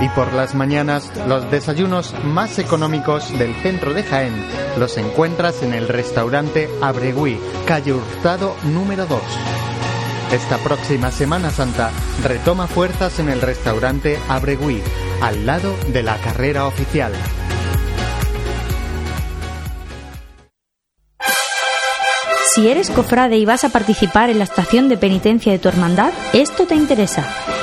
Y por las mañanas, los desayunos más económicos del centro de Jaén los encuentras en el restaurante Abregui, calle Hurtado número 2. Esta próxima Semana Santa retoma fuerzas en el restaurante Abregui, al lado de la carrera oficial. Si eres cofrade y vas a participar en la estación de penitencia de tu hermandad, esto te interesa.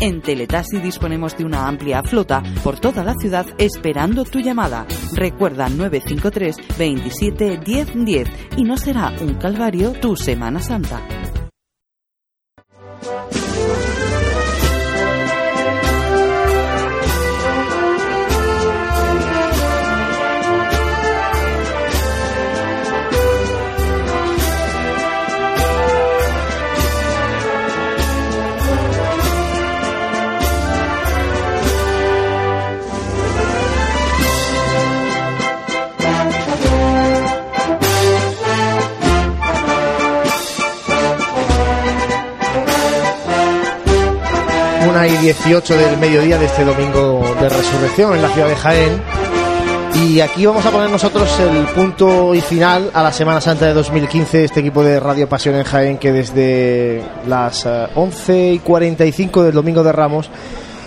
En Teletaxi disponemos de una amplia flota por toda la ciudad esperando tu llamada. Recuerda 953 27 10 10 y no será un calvario tu Semana Santa. Y 18 del mediodía de este domingo de resurrección en la ciudad de Jaén. Y aquí vamos a poner nosotros el punto y final a la Semana Santa de 2015, este equipo de Radio Pasión en Jaén que desde las eh, 11 y 45 del domingo de Ramos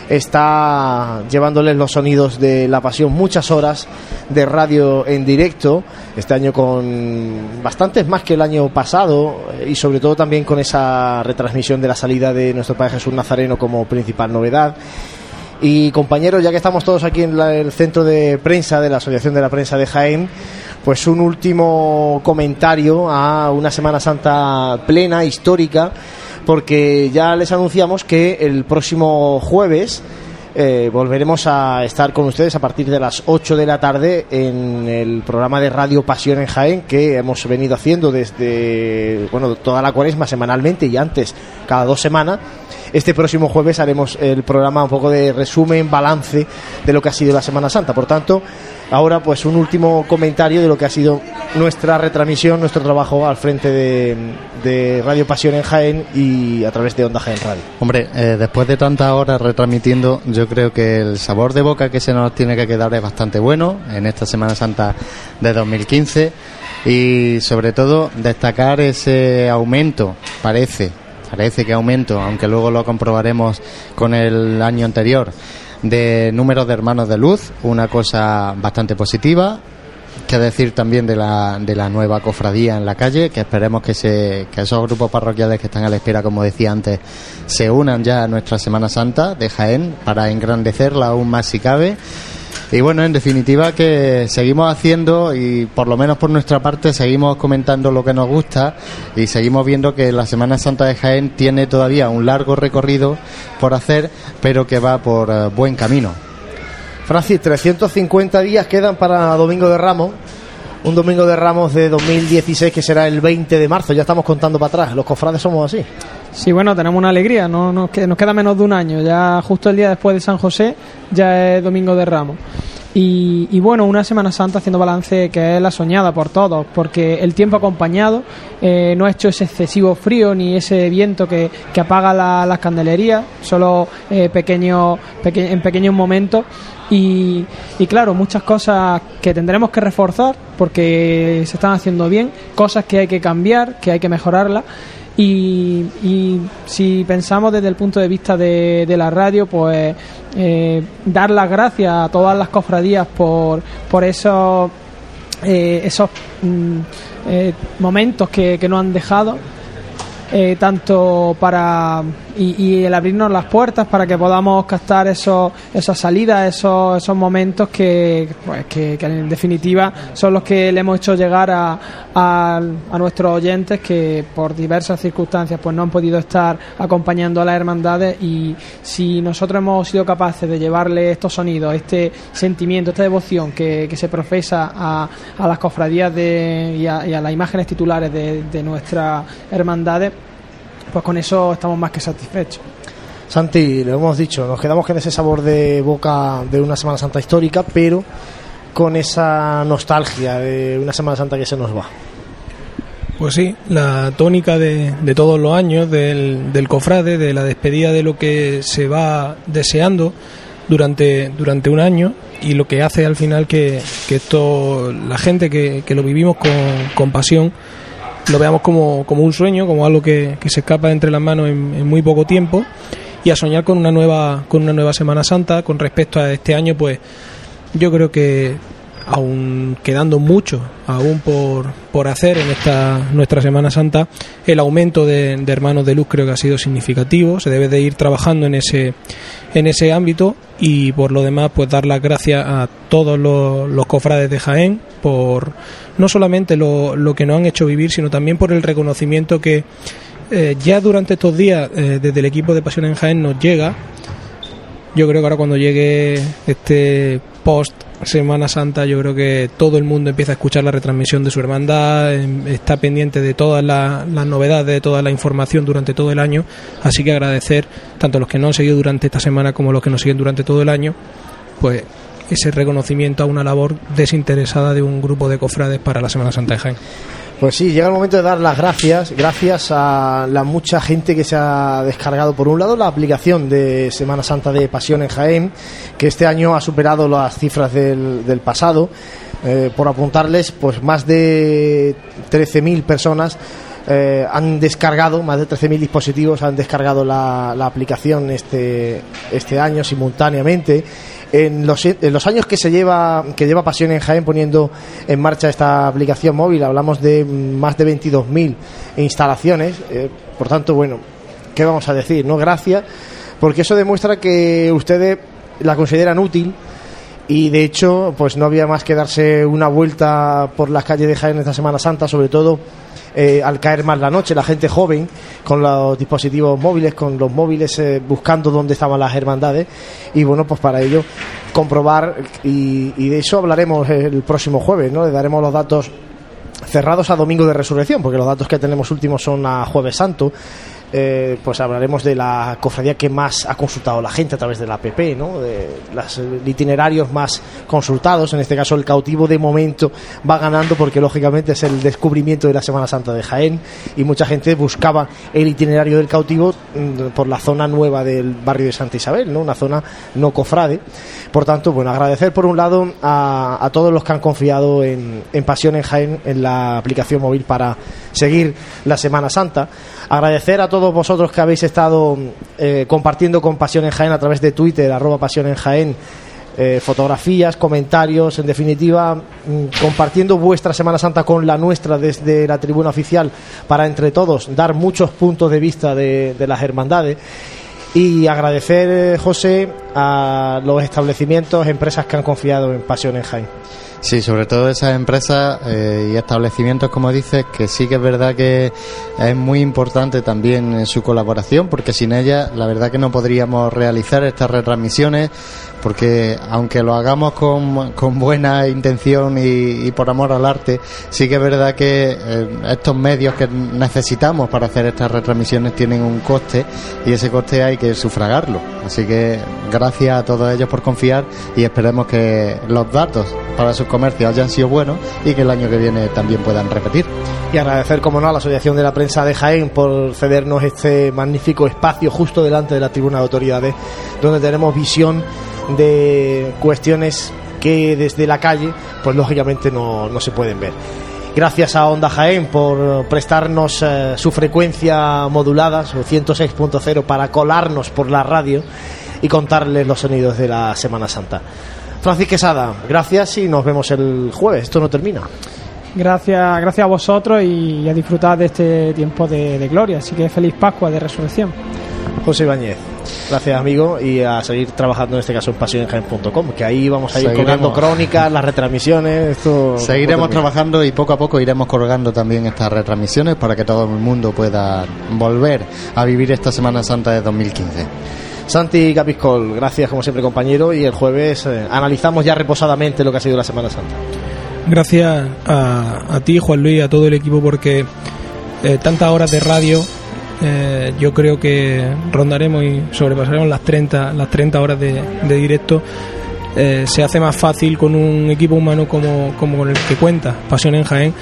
está llevándoles los sonidos de la pasión, muchas horas de radio en directo, este año con bastantes más que el año pasado eh, y sobre todo también con esa retransmisión de la salida de nuestro Padre Jesús Nazareno como principal novedad. Y compañeros, ya que estamos todos aquí en la- el centro de prensa de la Asociación de la Prensa de Jaén, pues un último comentario a una Semana Santa plena, histórica, porque ya les anunciamos que el próximo jueves eh, volveremos a estar con ustedes a partir de las 8 de la tarde en el programa de Radio Pasión en Jaén que hemos venido haciendo desde bueno toda la cuaresma semanalmente y antes cada dos semanas. Este próximo jueves haremos el programa un poco de resumen, balance de lo que ha sido la Semana Santa. Por tanto, ahora pues un último comentario de lo que ha sido nuestra retransmisión, nuestro trabajo al frente de, Radio Pasión en Jaén y a través de Onda Jaén Radio. Hombre, eh, después de tantas horas retransmitiendo, yo creo que el sabor de boca que se nos tiene que quedar es bastante bueno en esta Semana Santa de 2015 y sobre todo destacar ese aumento, parece, parece que aumento, aunque luego lo comprobaremos con el año anterior, de números de hermanos de luz, una cosa bastante positiva, que decir también de la, de la nueva cofradía en la calle, que esperemos que, se, que esos grupos parroquiales que están a la espera, como decía antes, se unan ya a nuestra Semana Santa de Jaén para engrandecerla aún más si cabe. Y bueno, en definitiva que seguimos haciendo y por lo menos por nuestra parte seguimos comentando lo que nos gusta y seguimos viendo que la Semana Santa de Jaén tiene todavía un largo recorrido por hacer, pero que va por eh, buen camino. Francis, 350 días quedan para Domingo de Ramos. Un Domingo de Ramos de 2016 que será el 20 de marzo. Ya estamos contando para atrás. Los cofrades somos así. Sí, bueno, tenemos una alegría, no, nos que- nos queda menos de un año, ya justo el día después de San José ya es Domingo de Ramos. Y, y bueno, una Semana Santa haciendo balance que es la soñada por todos, porque el tiempo acompañado eh, no ha hecho ese excesivo frío ni ese viento que, que apaga la- las candelerías, solo eh, pequeño, peque- en pequeños momentos. Y, y claro, muchas cosas que tendremos que reforzar porque se están haciendo bien, cosas que hay que cambiar, que hay que mejorarlas. Y, si pensamos desde el punto de vista de, la radio, pues eh, dar las gracias a todas las cofradías por, por esos, eh, esos mm, eh, momentos que, que nos han dejado. tanto para y, el abrirnos las puertas para que podamos captar esos esas salidas esos, esos momentos que, pues, que, que en definitiva son los que le hemos hecho llegar a, a, a nuestros oyentes que por diversas circunstancias pues no han podido estar acompañando a las hermandades y si nosotros hemos sido capaces de llevarle estos sonidos este sentimiento esta devoción que, que se profesa a, a las cofradías de, y, a, y a las imágenes titulares de, de nuestras hermandades pues con eso estamos más que satisfechos. Santi, lo hemos dicho, nos quedamos con ese sabor de boca de una Semana Santa histórica, pero con esa nostalgia de una Semana Santa que se nos va. Pues sí, la tónica de, de todos los años, del, del cofrade, de la despedida de lo que se va deseando durante, durante un año y lo que hace al final que, que esto, la gente que, que lo vivimos con, con pasión, lo veamos como, como un sueño, como algo que, que se escapa entre las manos en, en muy poco tiempo y a soñar con una nueva con una nueva Semana Santa con respecto a este año pues yo creo que aún quedando mucho aún por, por hacer en esta nuestra Semana Santa el aumento de, hermanos de luz creo que ha sido significativo. Se debe de ir trabajando en ese en ese ámbito y por lo demás pues dar las gracias a todos los, los cofrades de Jaén por no solamente lo, lo que nos han hecho vivir sino también por el reconocimiento que eh, ya durante estos días eh, desde el equipo de Pasión en Jaén nos llega. Yo creo que ahora cuando llegue este post Semana Santa yo creo que todo el mundo empieza a escuchar la retransmisión de su hermandad em, está pendiente de todas la- las novedades de toda la información durante todo el año. Así que agradecer tanto a los que no han seguido durante esta semana como a los que nos siguen durante todo el año pues ese reconocimiento a una labor desinteresada de un grupo de cofrades para la Semana Santa de Jaén Pues sí, llega el momento de dar las gracias, gracias a la mucha gente que se ha descargado, por un lado, la aplicación de Semana Santa de Pasión en Jaén, que este año ha superado las cifras del, del pasado. Eh, por apuntarles, pues más de 13.000 personas eh, han descargado, más de 13.000 dispositivos han descargado la, la aplicación este, este año simultáneamente. En los, en los años que se lleva que lleva Pasión en Jaén poniendo en marcha esta aplicación móvil, hablamos de más de 22.000 instalaciones. eh, por tanto, bueno, ¿qué vamos a decir? No, gracias, porque eso demuestra que ustedes la consideran útil y de hecho, pues no había más que darse una vuelta por las calles de Jaén esta Semana Santa, sobre todo eh, al caer más la noche, la gente joven con los dispositivos móviles, con los móviles eh, buscando dónde estaban las hermandades y bueno, pues para ello comprobar y, y de eso hablaremos el próximo jueves, ¿no? Le daremos los datos cerrados a Domingo de Resurrección, porque los datos que tenemos últimos son a Jueves Santo. Eh, pues hablaremos de la cofradía que más ha consultado la gente a través de la app, ¿no? los itinerarios más consultados. En este caso, el cautivo de momento va ganando porque, lógicamente, es el descubrimiento de la Semana Santa de Jaén y mucha gente buscaba el itinerario del cautivo mm, por la zona nueva del barrio de Santa Isabel, ¿no? una zona no cofrade. Por tanto, bueno, agradecer por un lado a, a todos los que han confiado en, en Pasión en Jaén, en la aplicación móvil para seguir la Semana Santa. Agradecer a todos vosotros que habéis estado eh, compartiendo con Pasión en Jaén a través de Twitter, arroba Pasión en Jaén, eh, fotografías, comentarios, en definitiva, mm, compartiendo vuestra Semana Santa con la nuestra desde la tribuna oficial para entre todos dar muchos puntos de vista de, de las hermandades. Y agradecer, eh, José, a los establecimientos, empresas que han confiado en Pasión en Jaén. Sí, sobre todo esas empresas eh, y establecimientos, como dices, que sí que es verdad que es muy importante también su colaboración, porque sin ella, la verdad que no podríamos realizar estas retransmisiones, porque aunque lo hagamos con, con buena intención y, por amor al arte, sí que es verdad que eh, estos medios que necesitamos para hacer estas retransmisiones tienen un coste y ese coste hay que sufragarlo. Así que gracias a todos ellos por confiar y esperemos que los datos para sus comercios hayan sido buenos y que el año que viene también puedan repetir. Y agradecer, como no, a la Asociación de la Prensa de Jaén por cedernos este magnífico espacio justo delante de la tribuna de autoridades, donde tenemos visión de cuestiones que desde la calle, pues lógicamente no, no se pueden ver. Gracias a Onda Jaén por prestarnos eh, su frecuencia modulada, su 106.0, para colarnos por la radio y contarles los sonidos de la Semana Santa. Francis Quesada, gracias y nos vemos el jueves. Esto no termina. Gracias, gracias a vosotros y a disfrutar de este tiempo de, de gloria. Así que feliz Pascua de Resurrección. José Ibáñez, gracias amigo y a seguir trabajando en este caso en pasionenjaen.com, que ahí vamos a ir Seguiremos. colgando crónicas, las retransmisiones, esto Seguiremos trabajando y poco a poco iremos colgando también estas retransmisiones para que todo el mundo pueda volver a vivir esta Semana Santa de 2015. Santi Capiscol, gracias como siempre compañero y el jueves eh, analizamos ya reposadamente lo que ha sido la Semana Santa. Gracias a, a ti, Juan Luis, a todo el equipo, porque eh, tantas horas de radio, eh, yo creo que rondaremos y sobrepasaremos las 30, las 30 horas de, directo. Se hace más fácil con un equipo humano como, como con el que cuenta, Pasión en Jaén,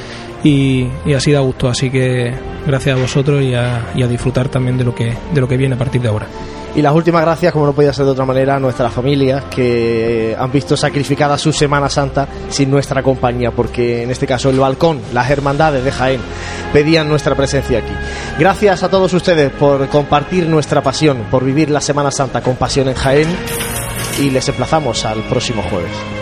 y, y así da gusto. Así que gracias a vosotros y a, y a disfrutar también de lo que, de lo que viene a partir de ahora. Y las últimas gracias, como no podía ser de otra manera, a nuestras familias que han visto sacrificada su Semana Santa sin nuestra compañía, porque en este caso el balcón, las hermandades de Jaén pedían nuestra presencia aquí. Gracias a todos ustedes por compartir nuestra pasión, por vivir la Semana Santa con pasión en Jaén y les emplazamos al próximo jueves.